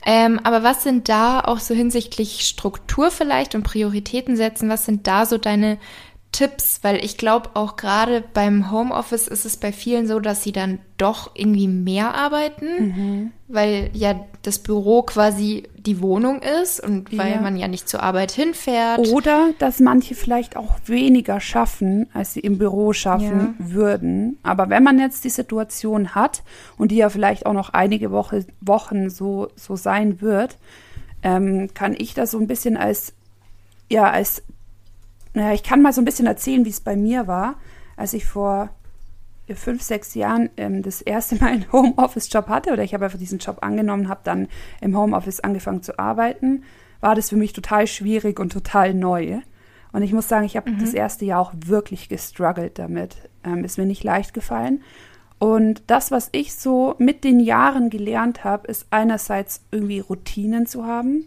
Ähm, aber was sind da auch so hinsichtlich Struktur vielleicht und Prioritäten setzen? Was sind da so deine Tipps? Weil ich glaube, auch gerade beim Homeoffice ist es bei vielen so, dass sie dann doch irgendwie mehr arbeiten, weil ja das Büro quasi die Wohnung ist und weil Ja. man ja nicht zur Arbeit hinfährt. Oder dass manche vielleicht auch weniger schaffen, als sie im Büro schaffen Ja. würden. Aber wenn man jetzt die Situation hat und die ja vielleicht auch noch einige Woche, Wochen so, so sein wird, ähm, kann ich das so ein bisschen als, ja, als, naja, ich kann mal so ein bisschen erzählen, wie es bei mir war, als ich vor fünf, sechs Jahren ähm, das erste Mal einen Homeoffice-Job hatte oder ich habe einfach diesen Job angenommen, habe dann im Homeoffice angefangen zu arbeiten, war das für mich total schwierig und total neu. Und ich muss sagen, ich habe das erste Jahr auch wirklich gestruggelt damit. Ähm, ist mir nicht leicht gefallen. Und das, was ich so mit den Jahren gelernt habe, ist einerseits irgendwie Routinen zu haben.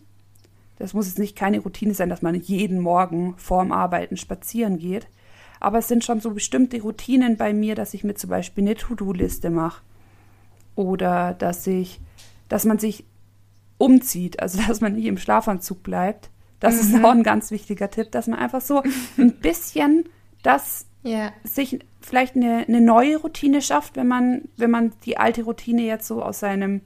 Das muss jetzt nicht keine Routine sein, dass man jeden Morgen vorm Arbeiten spazieren geht. Aber es sind schon so bestimmte Routinen bei mir, dass ich mir zum Beispiel eine To-Do-Liste mache. Oder dass ich, dass man sich umzieht, also dass man nicht im Schlafanzug bleibt. Das ist auch ein ganz wichtiger Tipp, dass man einfach so ein bisschen das Ja, sich vielleicht eine, eine neue Routine schafft, wenn man, wenn man die alte Routine jetzt so aus seinem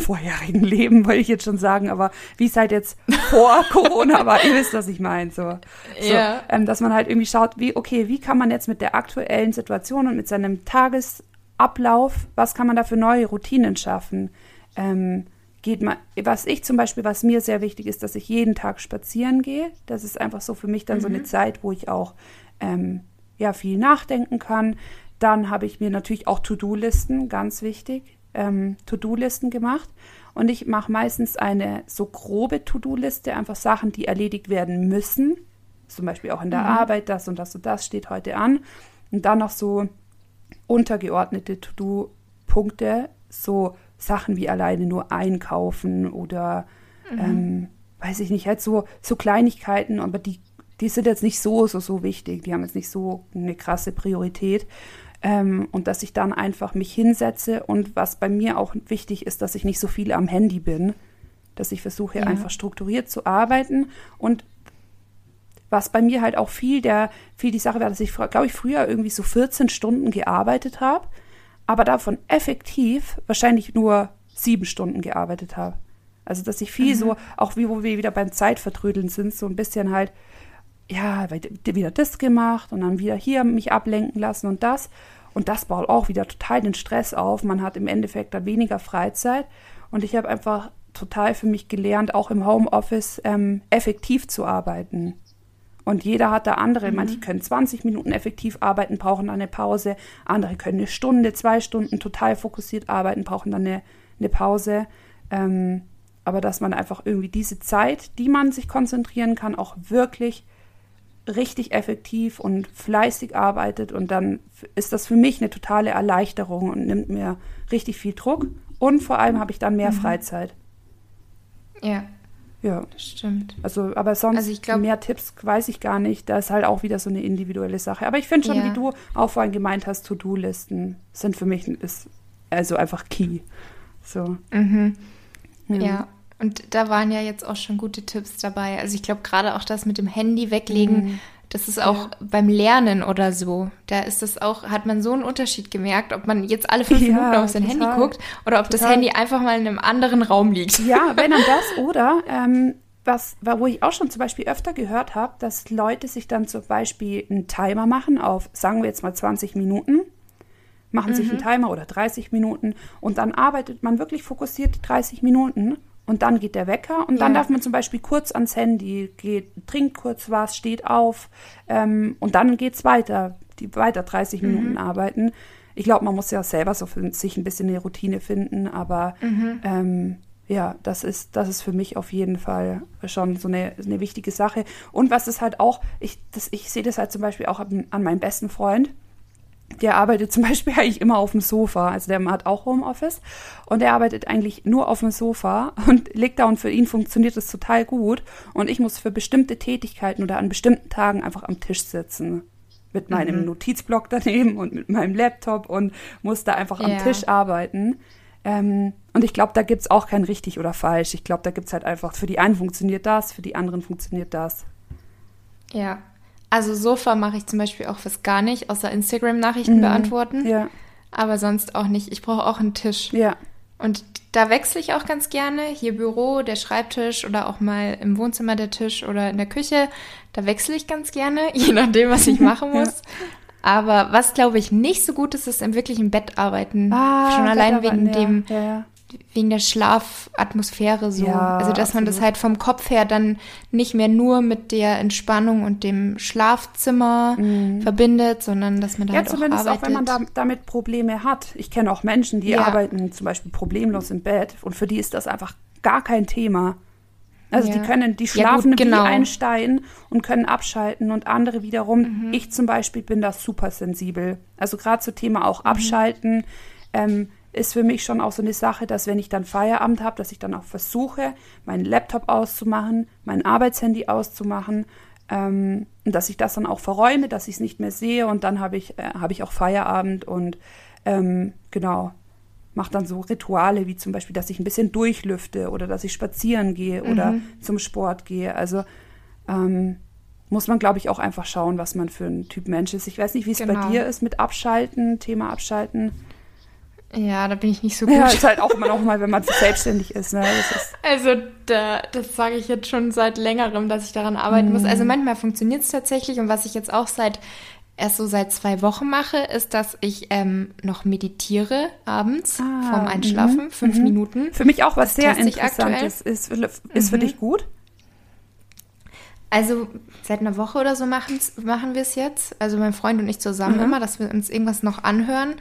vorherigen Leben, wollte ich jetzt schon sagen, aber wie es halt jetzt vor Corona war, ihr wisst, was ich meine. So, so ähm, dass man halt irgendwie schaut, wie, okay, wie kann man jetzt mit der aktuellen Situation und mit seinem Tagesablauf, was kann man da für neue Routinen schaffen? Ähm, geht man, was ich zum Beispiel, was mir sehr wichtig ist, dass ich jeden Tag spazieren gehe. Das ist einfach so für mich dann mhm. so eine mhm. Zeit, wo ich auch ähm, ja viel nachdenken kann. Dann habe ich mir natürlich auch To-Do-Listen, ganz wichtig, ähm, To-Do-Listen gemacht. Und ich mache meistens eine so grobe To-Do-Liste, einfach Sachen, die erledigt werden müssen. Zum Beispiel auch in der mhm. Arbeit, das und das und das steht heute an. Und dann noch so untergeordnete To-Do-Punkte, so Sachen wie alleine nur einkaufen oder mhm. ähm, weiß ich nicht, halt so, so Kleinigkeiten, aber die, die sind jetzt nicht so, so, so wichtig. Die haben jetzt nicht so eine krasse Priorität. Ähm, und dass ich dann einfach mich hinsetze und was bei mir auch wichtig ist, dass ich nicht so viel am Handy bin, dass ich versuche ja. einfach strukturiert zu arbeiten und was bei mir halt auch viel der viel die Sache war, dass ich glaube ich früher irgendwie so 14 Stunden gearbeitet habe aber davon effektiv wahrscheinlich nur sieben Stunden gearbeitet habe. Also, dass ich viel mhm. so, auch wie wo wir wieder beim Zeitvertrödeln sind, so ein bisschen halt, ja, wieder das gemacht und dann wieder hier mich ablenken lassen und das. Und das baut auch wieder total den Stress auf. Man hat im Endeffekt da weniger Freizeit. Und ich habe einfach total für mich gelernt, auch im Homeoffice ähm, effektiv zu arbeiten. Und jeder hat da andere. Mhm. Manche können 20 Minuten effektiv arbeiten, brauchen dann eine Pause. Andere können eine Stunde, zwei Stunden total fokussiert arbeiten, brauchen dann eine, eine Pause. Ähm, aber dass man einfach irgendwie diese Zeit, die man sich konzentrieren kann, auch wirklich richtig effektiv und fleißig arbeitet. Und dann ist das für mich eine totale Erleichterung und nimmt mir richtig viel Druck. Und vor allem habe ich dann mehr mhm. Freizeit. Ja, ja. Das stimmt. Also, aber sonst also glaub, mehr Tipps weiß ich gar nicht. Da ist halt auch wieder so eine individuelle Sache. Aber ich finde schon, ja. wie du auch vorhin gemeint hast, To-Do-Listen sind für mich ist also einfach key. So. Mhm. Ja. ja. Und da waren ja jetzt auch schon gute Tipps dabei. Also ich glaube gerade auch das mit dem Handy weglegen, mhm. Das ist auch ja. beim Lernen oder so. Da ist das auch, hat man so einen Unterschied gemerkt, ob man jetzt alle fünf ja, Minuten auf sein total. Handy guckt oder ob total. das Handy einfach mal in einem anderen Raum liegt. Ja, wenn dann das oder ähm, was, wo ich auch schon zum Beispiel öfter gehört habe, dass Leute sich dann zum Beispiel einen Timer machen auf, sagen wir jetzt mal 20 Minuten, machen mhm. sich einen Timer oder 30 Minuten und dann arbeitet man wirklich fokussiert 30 Minuten und dann geht der Wecker und ja. dann darf man zum Beispiel kurz ans Handy, geht, trinkt kurz was, steht auf ähm, und dann geht es weiter, die weiter 30 mhm. Minuten arbeiten. Ich glaube, man muss ja selber so für sich ein bisschen eine Routine finden, aber mhm. ähm, ja, das ist, das ist für mich auf jeden Fall schon so eine, eine wichtige Sache. Und was ist halt auch, ich, ich sehe das halt zum Beispiel auch an, an meinem besten Freund der arbeitet zum Beispiel eigentlich immer auf dem Sofa. Also der hat auch Homeoffice und der arbeitet eigentlich nur auf dem Sofa und liegt da und für ihn funktioniert das total gut. Und ich muss für bestimmte Tätigkeiten oder an bestimmten Tagen einfach am Tisch sitzen. Mit meinem mhm. Notizblock daneben und mit meinem Laptop und muss da einfach am Tisch arbeiten. Ähm, und ich glaube, da gibt es auch kein richtig oder falsch. Ich glaube, da gibt es halt einfach, für die einen funktioniert das, für die anderen funktioniert das. Ja, also Sofa mache ich zum Beispiel auch fast gar nicht, außer Instagram-Nachrichten mhm. beantworten. Ja. Aber sonst auch nicht. Ich brauche auch einen Tisch. Ja. Und da wechsle ich auch ganz gerne. Hier Büro, der Schreibtisch oder auch mal im Wohnzimmer der Tisch oder in der Küche. Da wechsle ich ganz gerne, je nachdem, was ich machen muss. ja. Aber was, glaube ich, nicht so gut ist, ist im wirklichen Bett arbeiten. Ah, Schon allein wegen ja. dem ja, wegen der Schlafatmosphäre so. Ja, also, dass absolut. man das halt vom Kopf her dann nicht mehr nur mit der Entspannung und dem Schlafzimmer mhm. verbindet, sondern dass man da ja, halt zumindest auch, auch wenn man da, damit Probleme hat. Ich kenne auch Menschen, die ja. arbeiten zum Beispiel problemlos im Bett und für die ist das einfach gar kein Thema. Also ja. die können, die schlafen ja, gut, genau. wie ein Stein und können abschalten und andere wiederum, mhm. ich zum Beispiel bin da super sensibel. Also gerade zu Thema auch mhm. abschalten. Ähm, ist für mich schon auch so eine Sache, dass wenn ich dann Feierabend habe, dass ich dann auch versuche, meinen Laptop auszumachen, mein Arbeitshandy auszumachen ähm, dass ich das dann auch verräume, dass ich es nicht mehr sehe und dann habe ich, äh, hab ich auch Feierabend und ähm, genau, mache dann so Rituale wie zum Beispiel, dass ich ein bisschen durchlüfte oder dass ich spazieren gehe mhm. oder zum Sport gehe. Also ähm, muss man, glaube ich, auch einfach schauen, was man für ein Typ Mensch ist. Ich weiß nicht, wie es genau. bei dir ist mit Abschalten, Thema Abschalten. Ja, da bin ich nicht so gut. Ja, ist halt auch immer noch mal, wenn man selbstständig ist. Ne? Ist also da, das sage ich jetzt schon seit längerem, dass ich daran arbeiten mhm. muss. Also manchmal funktioniert es tatsächlich und was ich jetzt auch seit erst so seit zwei Wochen mache, ist, dass ich ähm, noch meditiere abends ah, vorm Einschlafen, mh, fünf mh. Minuten. Für mich auch was sehr Interessantes. Ist, ist mhm. für dich gut? Also seit einer Woche oder so machen wir es jetzt. Also mein Freund und ich zusammen mhm. immer, dass wir uns irgendwas noch anhören.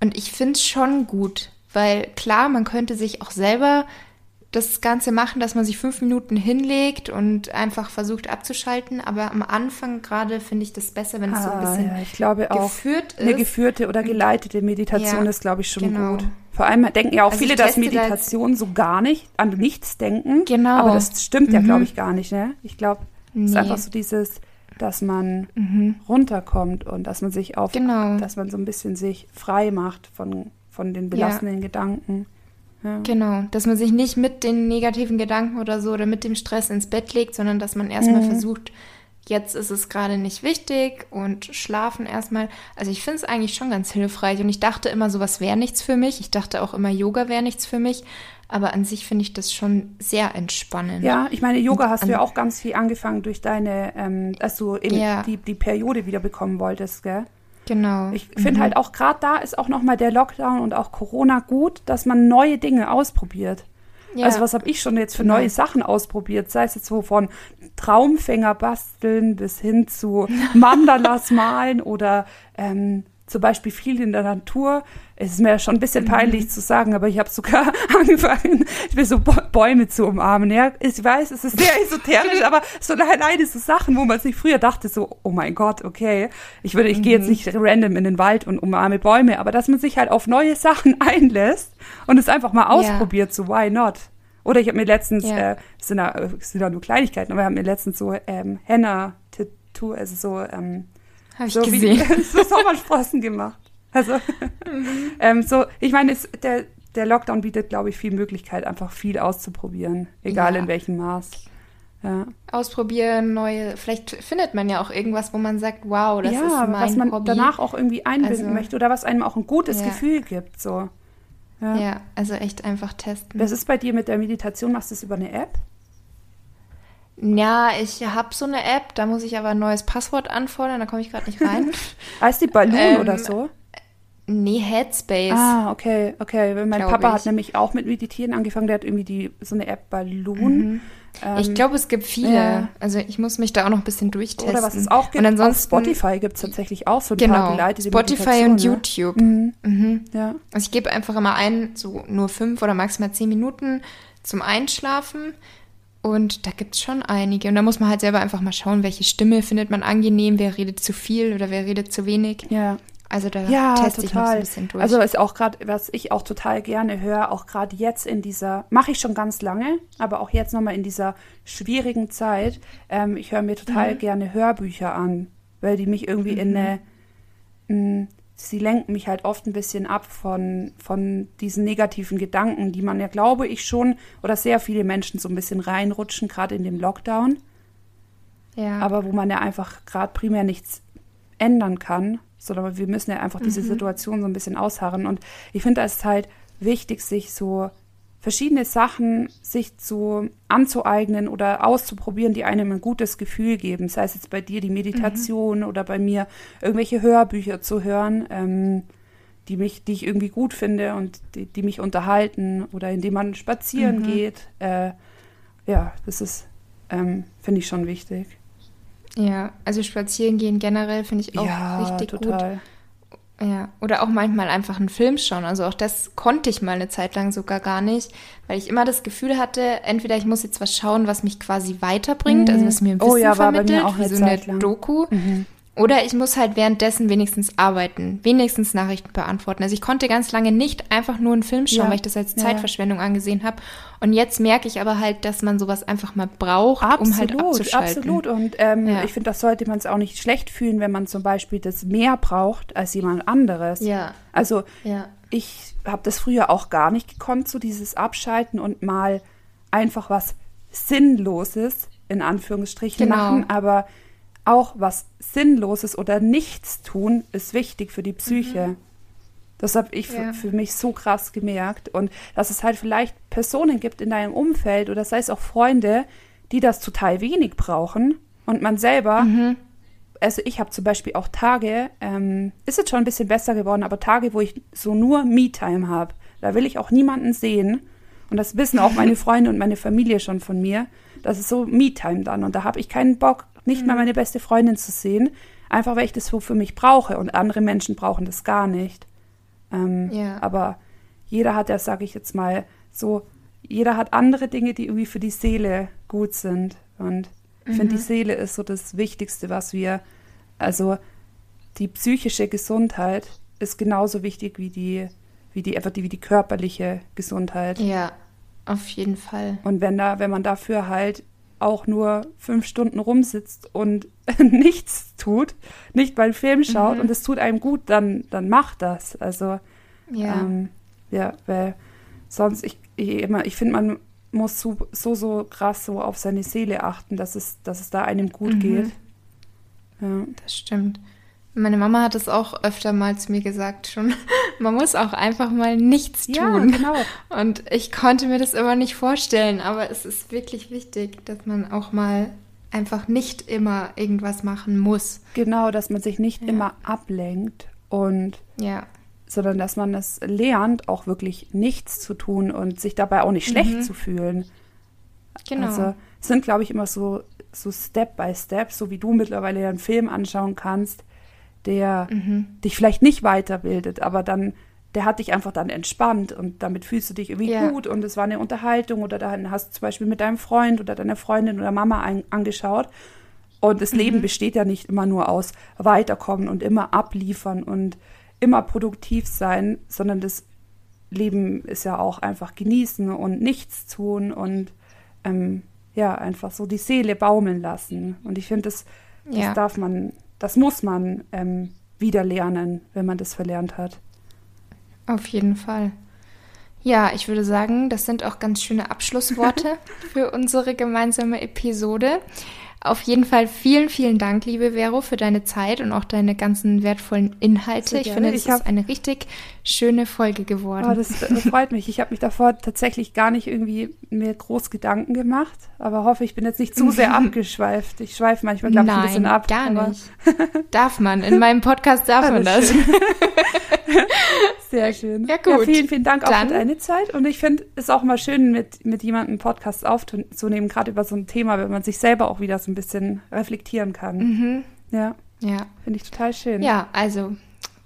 Und ich finde es schon gut, weil klar, man könnte sich auch selber das Ganze machen, dass man sich fünf Minuten hinlegt und einfach versucht abzuschalten. Aber am Anfang gerade finde ich das besser, wenn es ah, so ein ah, bisschen ja, ich glaube auch, geführt ist. Eine geführte oder geleitete Meditation ja, ist, glaube ich, schon genau. gut. Vor allem denken ja auch also viele, dass Meditation das so gar nicht an nichts denken. Genau. Aber das stimmt mhm. ja, glaube ich, gar nicht. Ne? Ich glaube, es nee. ist einfach so dieses, dass man mhm. runterkommt und dass man sich auf, genau. dass man so ein bisschen sich frei macht von, von den belastenden ja. Gedanken. Ja. Genau, dass man sich nicht mit den negativen Gedanken oder so oder mit dem Stress ins Bett legt, sondern dass man erstmal mhm. versucht, jetzt ist es gerade nicht wichtig und schlafen erstmal. Also ich finde es eigentlich schon ganz hilfreich und ich dachte immer, sowas wäre nichts für mich. Ich dachte auch immer, Yoga wäre nichts für mich. Aber an sich finde ich das schon sehr entspannend. Ja, ich meine, Yoga hast du ja auch ganz viel angefangen durch deine, ähm, dass du eben ja. die, die Periode wieder bekommen wolltest, gell? Genau. Ich finde mhm. halt auch gerade da ist auch nochmal der Lockdown und auch Corona gut, dass man neue Dinge ausprobiert. Ja. Also was habe ich schon jetzt für genau. neue Sachen ausprobiert, sei es jetzt so von Traumfänger basteln bis hin zu Mandalas malen oder ähm, zum Beispiel viel in der Natur. Es ist mir schon ein bisschen mhm. peinlich mhm. zu sagen, aber ich habe sogar angefangen, ich will so Bäume zu umarmen. Ja, ich weiß, es ist sehr esoterisch, aber so alleine so Sachen, wo man sich früher dachte, so, oh mein Gott, okay, ich würde, ich mhm. gehe jetzt nicht random in den Wald und umarme Bäume, aber dass man sich halt auf neue Sachen einlässt und es einfach mal ausprobiert, ja. so why not? Oder ich habe mir letztens, ja. äh, sind, da, sind da nur Kleinigkeiten, aber wir haben mir letztens so ähm, Henna-Tattoo, also so ähm, habe ich so gesehen. Wie, so Sommersprossen gemacht. Also, mhm. ähm, so, ich meine, der, der Lockdown bietet, glaube ich, viel Möglichkeit, einfach viel auszuprobieren, egal ja. in welchem Maß. Ja. Ausprobieren, neue, vielleicht findet man ja auch irgendwas, wo man sagt, wow, das ja, ist mein was man Hobby. danach auch irgendwie einbinden also, möchte oder was einem auch ein gutes ja. Gefühl gibt, so. Ja. ja, also echt einfach testen. Was ist bei dir mit der Meditation? Machst du es über eine App? Ja, ich habe so eine App, da muss ich aber ein neues Passwort anfordern, da komme ich gerade nicht rein. heißt die Balloon ähm, oder so? Nee, Headspace. Ah, okay, okay. Mein Papa ich. hat nämlich auch mit Meditieren angefangen, der hat irgendwie die, so eine App Balloon. Mhm. Ähm, ich glaube, es gibt viele. Ja. Also ich muss mich da auch noch ein bisschen durchtesten. Oder was es auch gibt, und ansonsten, auf Spotify gibt es tatsächlich auch so ein genau, paar geleitete Spotify und ne? YouTube. Mhm. Mhm. Ja. Also ich gebe einfach immer ein, so nur fünf oder maximal zehn Minuten zum Einschlafen. Und da gibt es schon einige. Und da muss man halt selber einfach mal schauen, welche Stimme findet man angenehm, wer redet zu viel oder wer redet zu wenig. Ja. Also da ja, teste total. ich noch so ein bisschen durch. Also ist auch gerade, was ich auch total gerne höre, auch gerade jetzt in dieser, mache ich schon ganz lange, aber auch jetzt nochmal in dieser schwierigen Zeit, ähm, ich höre mir total mhm. gerne Hörbücher an, weil die mich irgendwie mhm. in eine, mh, sie lenken mich halt oft ein bisschen ab von, von diesen negativen Gedanken, die man ja, glaube ich, schon oder sehr viele Menschen so ein bisschen reinrutschen, gerade in dem Lockdown. Ja. Aber wo man ja einfach gerade primär nichts ändern kann, sondern wir müssen ja einfach diese mhm. Situation so ein bisschen ausharren. Und ich finde, da ist halt wichtig, sich so verschiedene Sachen sich zu anzueignen oder auszuprobieren, die einem ein gutes Gefühl geben. Sei es jetzt bei dir die Meditation mhm. oder bei mir irgendwelche Hörbücher zu hören, ähm, die mich, die ich irgendwie gut finde und die, die mich unterhalten oder indem man spazieren mhm. geht. Äh, ja, das ist, ähm, finde ich schon wichtig. Ja, also spazieren gehen generell finde ich auch ja, richtig total. gut. Ja, oder auch manchmal einfach einen Film schauen. Also auch das konnte ich mal eine Zeit lang sogar gar nicht, weil ich immer das Gefühl hatte, entweder ich muss jetzt was schauen, was mich quasi weiterbringt, mhm. also was mir ein Wissen oh, ja, vermittelt, wie so eine lang. Doku. Mhm. Oder ich muss halt währenddessen wenigstens arbeiten, wenigstens Nachrichten beantworten. Also ich konnte ganz lange nicht einfach nur einen Film schauen, ja. weil ich das als Zeitverschwendung ja. angesehen habe. Und jetzt merke ich aber halt, dass man sowas einfach mal braucht, absolut, um halt abzuschalten. Absolut. Und ähm, ja. ich finde, das sollte man es auch nicht schlecht fühlen, wenn man zum Beispiel das mehr braucht als jemand anderes. Ja. Also ich habe das früher auch gar nicht gekonnt, so dieses Abschalten und mal einfach was Sinnloses in Anführungsstrichen genau. machen, aber auch was Sinnloses oder Nichts tun ist wichtig für die Psyche. Mhm. Das habe ich ja. für, für mich so krass gemerkt. Und dass es halt vielleicht Personen gibt in deinem Umfeld oder sei es auch Freunde, die das total wenig brauchen und man selber mhm also ich habe zum Beispiel auch Tage, ähm, ist jetzt schon ein bisschen besser geworden, aber Tage, wo ich so nur Me-Time habe. Da will ich auch niemanden sehen. Und das wissen auch meine Freunde und meine Familie schon von mir. Das ist so Me-Time dann. Und da habe ich keinen Bock, nicht mal mhm. meine beste Freundin zu sehen. Einfach weil ich das so für mich brauche. Und andere Menschen brauchen das gar nicht. Ähm, ja. Aber jeder hat ja, sage ich jetzt mal, so, jeder hat andere Dinge, die irgendwie für die Seele gut sind. Und ich finde, die mhm. Seele ist so das Wichtigste, was wir, also die psychische Gesundheit ist genauso wichtig wie die, wie die, einfach die, wie die körperliche Gesundheit. Ja, auf jeden Fall. Und wenn da, wenn man dafür halt auch nur fünf Stunden rumsitzt und nichts tut, nicht beim Film schaut mhm. und es tut einem gut, dann, dann macht das. Also ja, ähm, ja weil sonst, ich, ich immer, ich finde, man muss so, so, so krass so auf seine Seele achten, dass es, dass es da einem gut mhm. geht. Ja. Das stimmt. Meine Mama hat es auch öfter mal zu mir gesagt schon. Man muss auch einfach mal nichts tun. Ja, genau. Und ich konnte mir das immer nicht vorstellen, aber es ist wirklich wichtig, dass man auch mal einfach nicht immer irgendwas machen muss. Genau, dass man sich nicht ja. immer ablenkt und ja sondern dass man es lernt, auch wirklich nichts zu tun und sich dabei auch nicht schlecht mhm. zu fühlen. Genau. Also es sind, glaube ich, immer so, so Step by Step, so wie du mittlerweile einen Film anschauen kannst, der mhm. dich vielleicht nicht weiterbildet, aber dann, der hat dich einfach dann entspannt und damit fühlst du dich irgendwie ja. gut und es war eine Unterhaltung oder dann hast du zum Beispiel mit deinem Freund oder deiner Freundin oder Mama ein, angeschaut. Und das mhm. Leben besteht ja nicht immer nur aus Weiterkommen und immer abliefern und immer produktiv sein, sondern das Leben ist ja auch einfach genießen und nichts tun und ähm, ja, einfach so die Seele baumeln lassen. Und ich finde, das, das ja. darf man, das muss man ähm, wieder lernen, wenn man das verlernt hat. Auf jeden Fall. Ja, ich würde sagen, das sind auch ganz schöne Abschlussworte für unsere gemeinsame Episode. Auf jeden Fall vielen, vielen Dank, liebe Vero, für deine Zeit und auch deine ganzen wertvollen Inhalte. Ich finde, das ist eine richtig schöne Folge geworden. Oh, das, das freut mich. Ich habe mich davor tatsächlich gar nicht irgendwie mir groß Gedanken gemacht, aber hoffe, ich bin jetzt nicht zu sehr abgeschweift. Ich schweife manchmal, glaube ich, ein bisschen ab. gar nicht. darf man. In meinem Podcast darf man das. Sehr schön. Ja, gut. Ja, vielen, vielen Dank auch Dann. für deine Zeit. Und ich finde es auch mal schön, mit, mit jemandem einen Podcast aufzunehmen, gerade über so ein Thema, wenn man sich selber auch wieder so ein bisschen reflektieren kann. Mhm. Ja. Ja. Finde ich total schön. Ja, also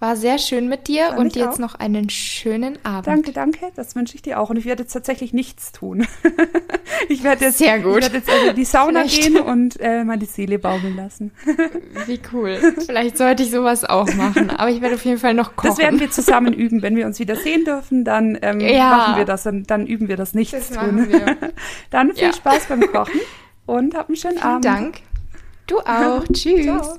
war sehr schön mit dir Fand und jetzt auch. noch einen schönen Abend. Danke, danke. Das wünsche ich dir auch. Und ich werde jetzt tatsächlich nichts tun. ich werde jetzt, sehr gut. Ich werde jetzt also in die Sauna Vielleicht. gehen und äh, meine Seele baumeln lassen. Wie cool. Vielleicht sollte ich sowas auch machen. Aber ich werde auf jeden Fall noch kochen. Das werden wir zusammen üben. Wenn wir uns wieder sehen dürfen, dann ähm, ja. machen wir das und dann üben wir das Nichts das tun. dann viel ja. Spaß beim Kochen und hab einen schönen Vielen Abend. Dank. Du auch. Tschüss. Ciao.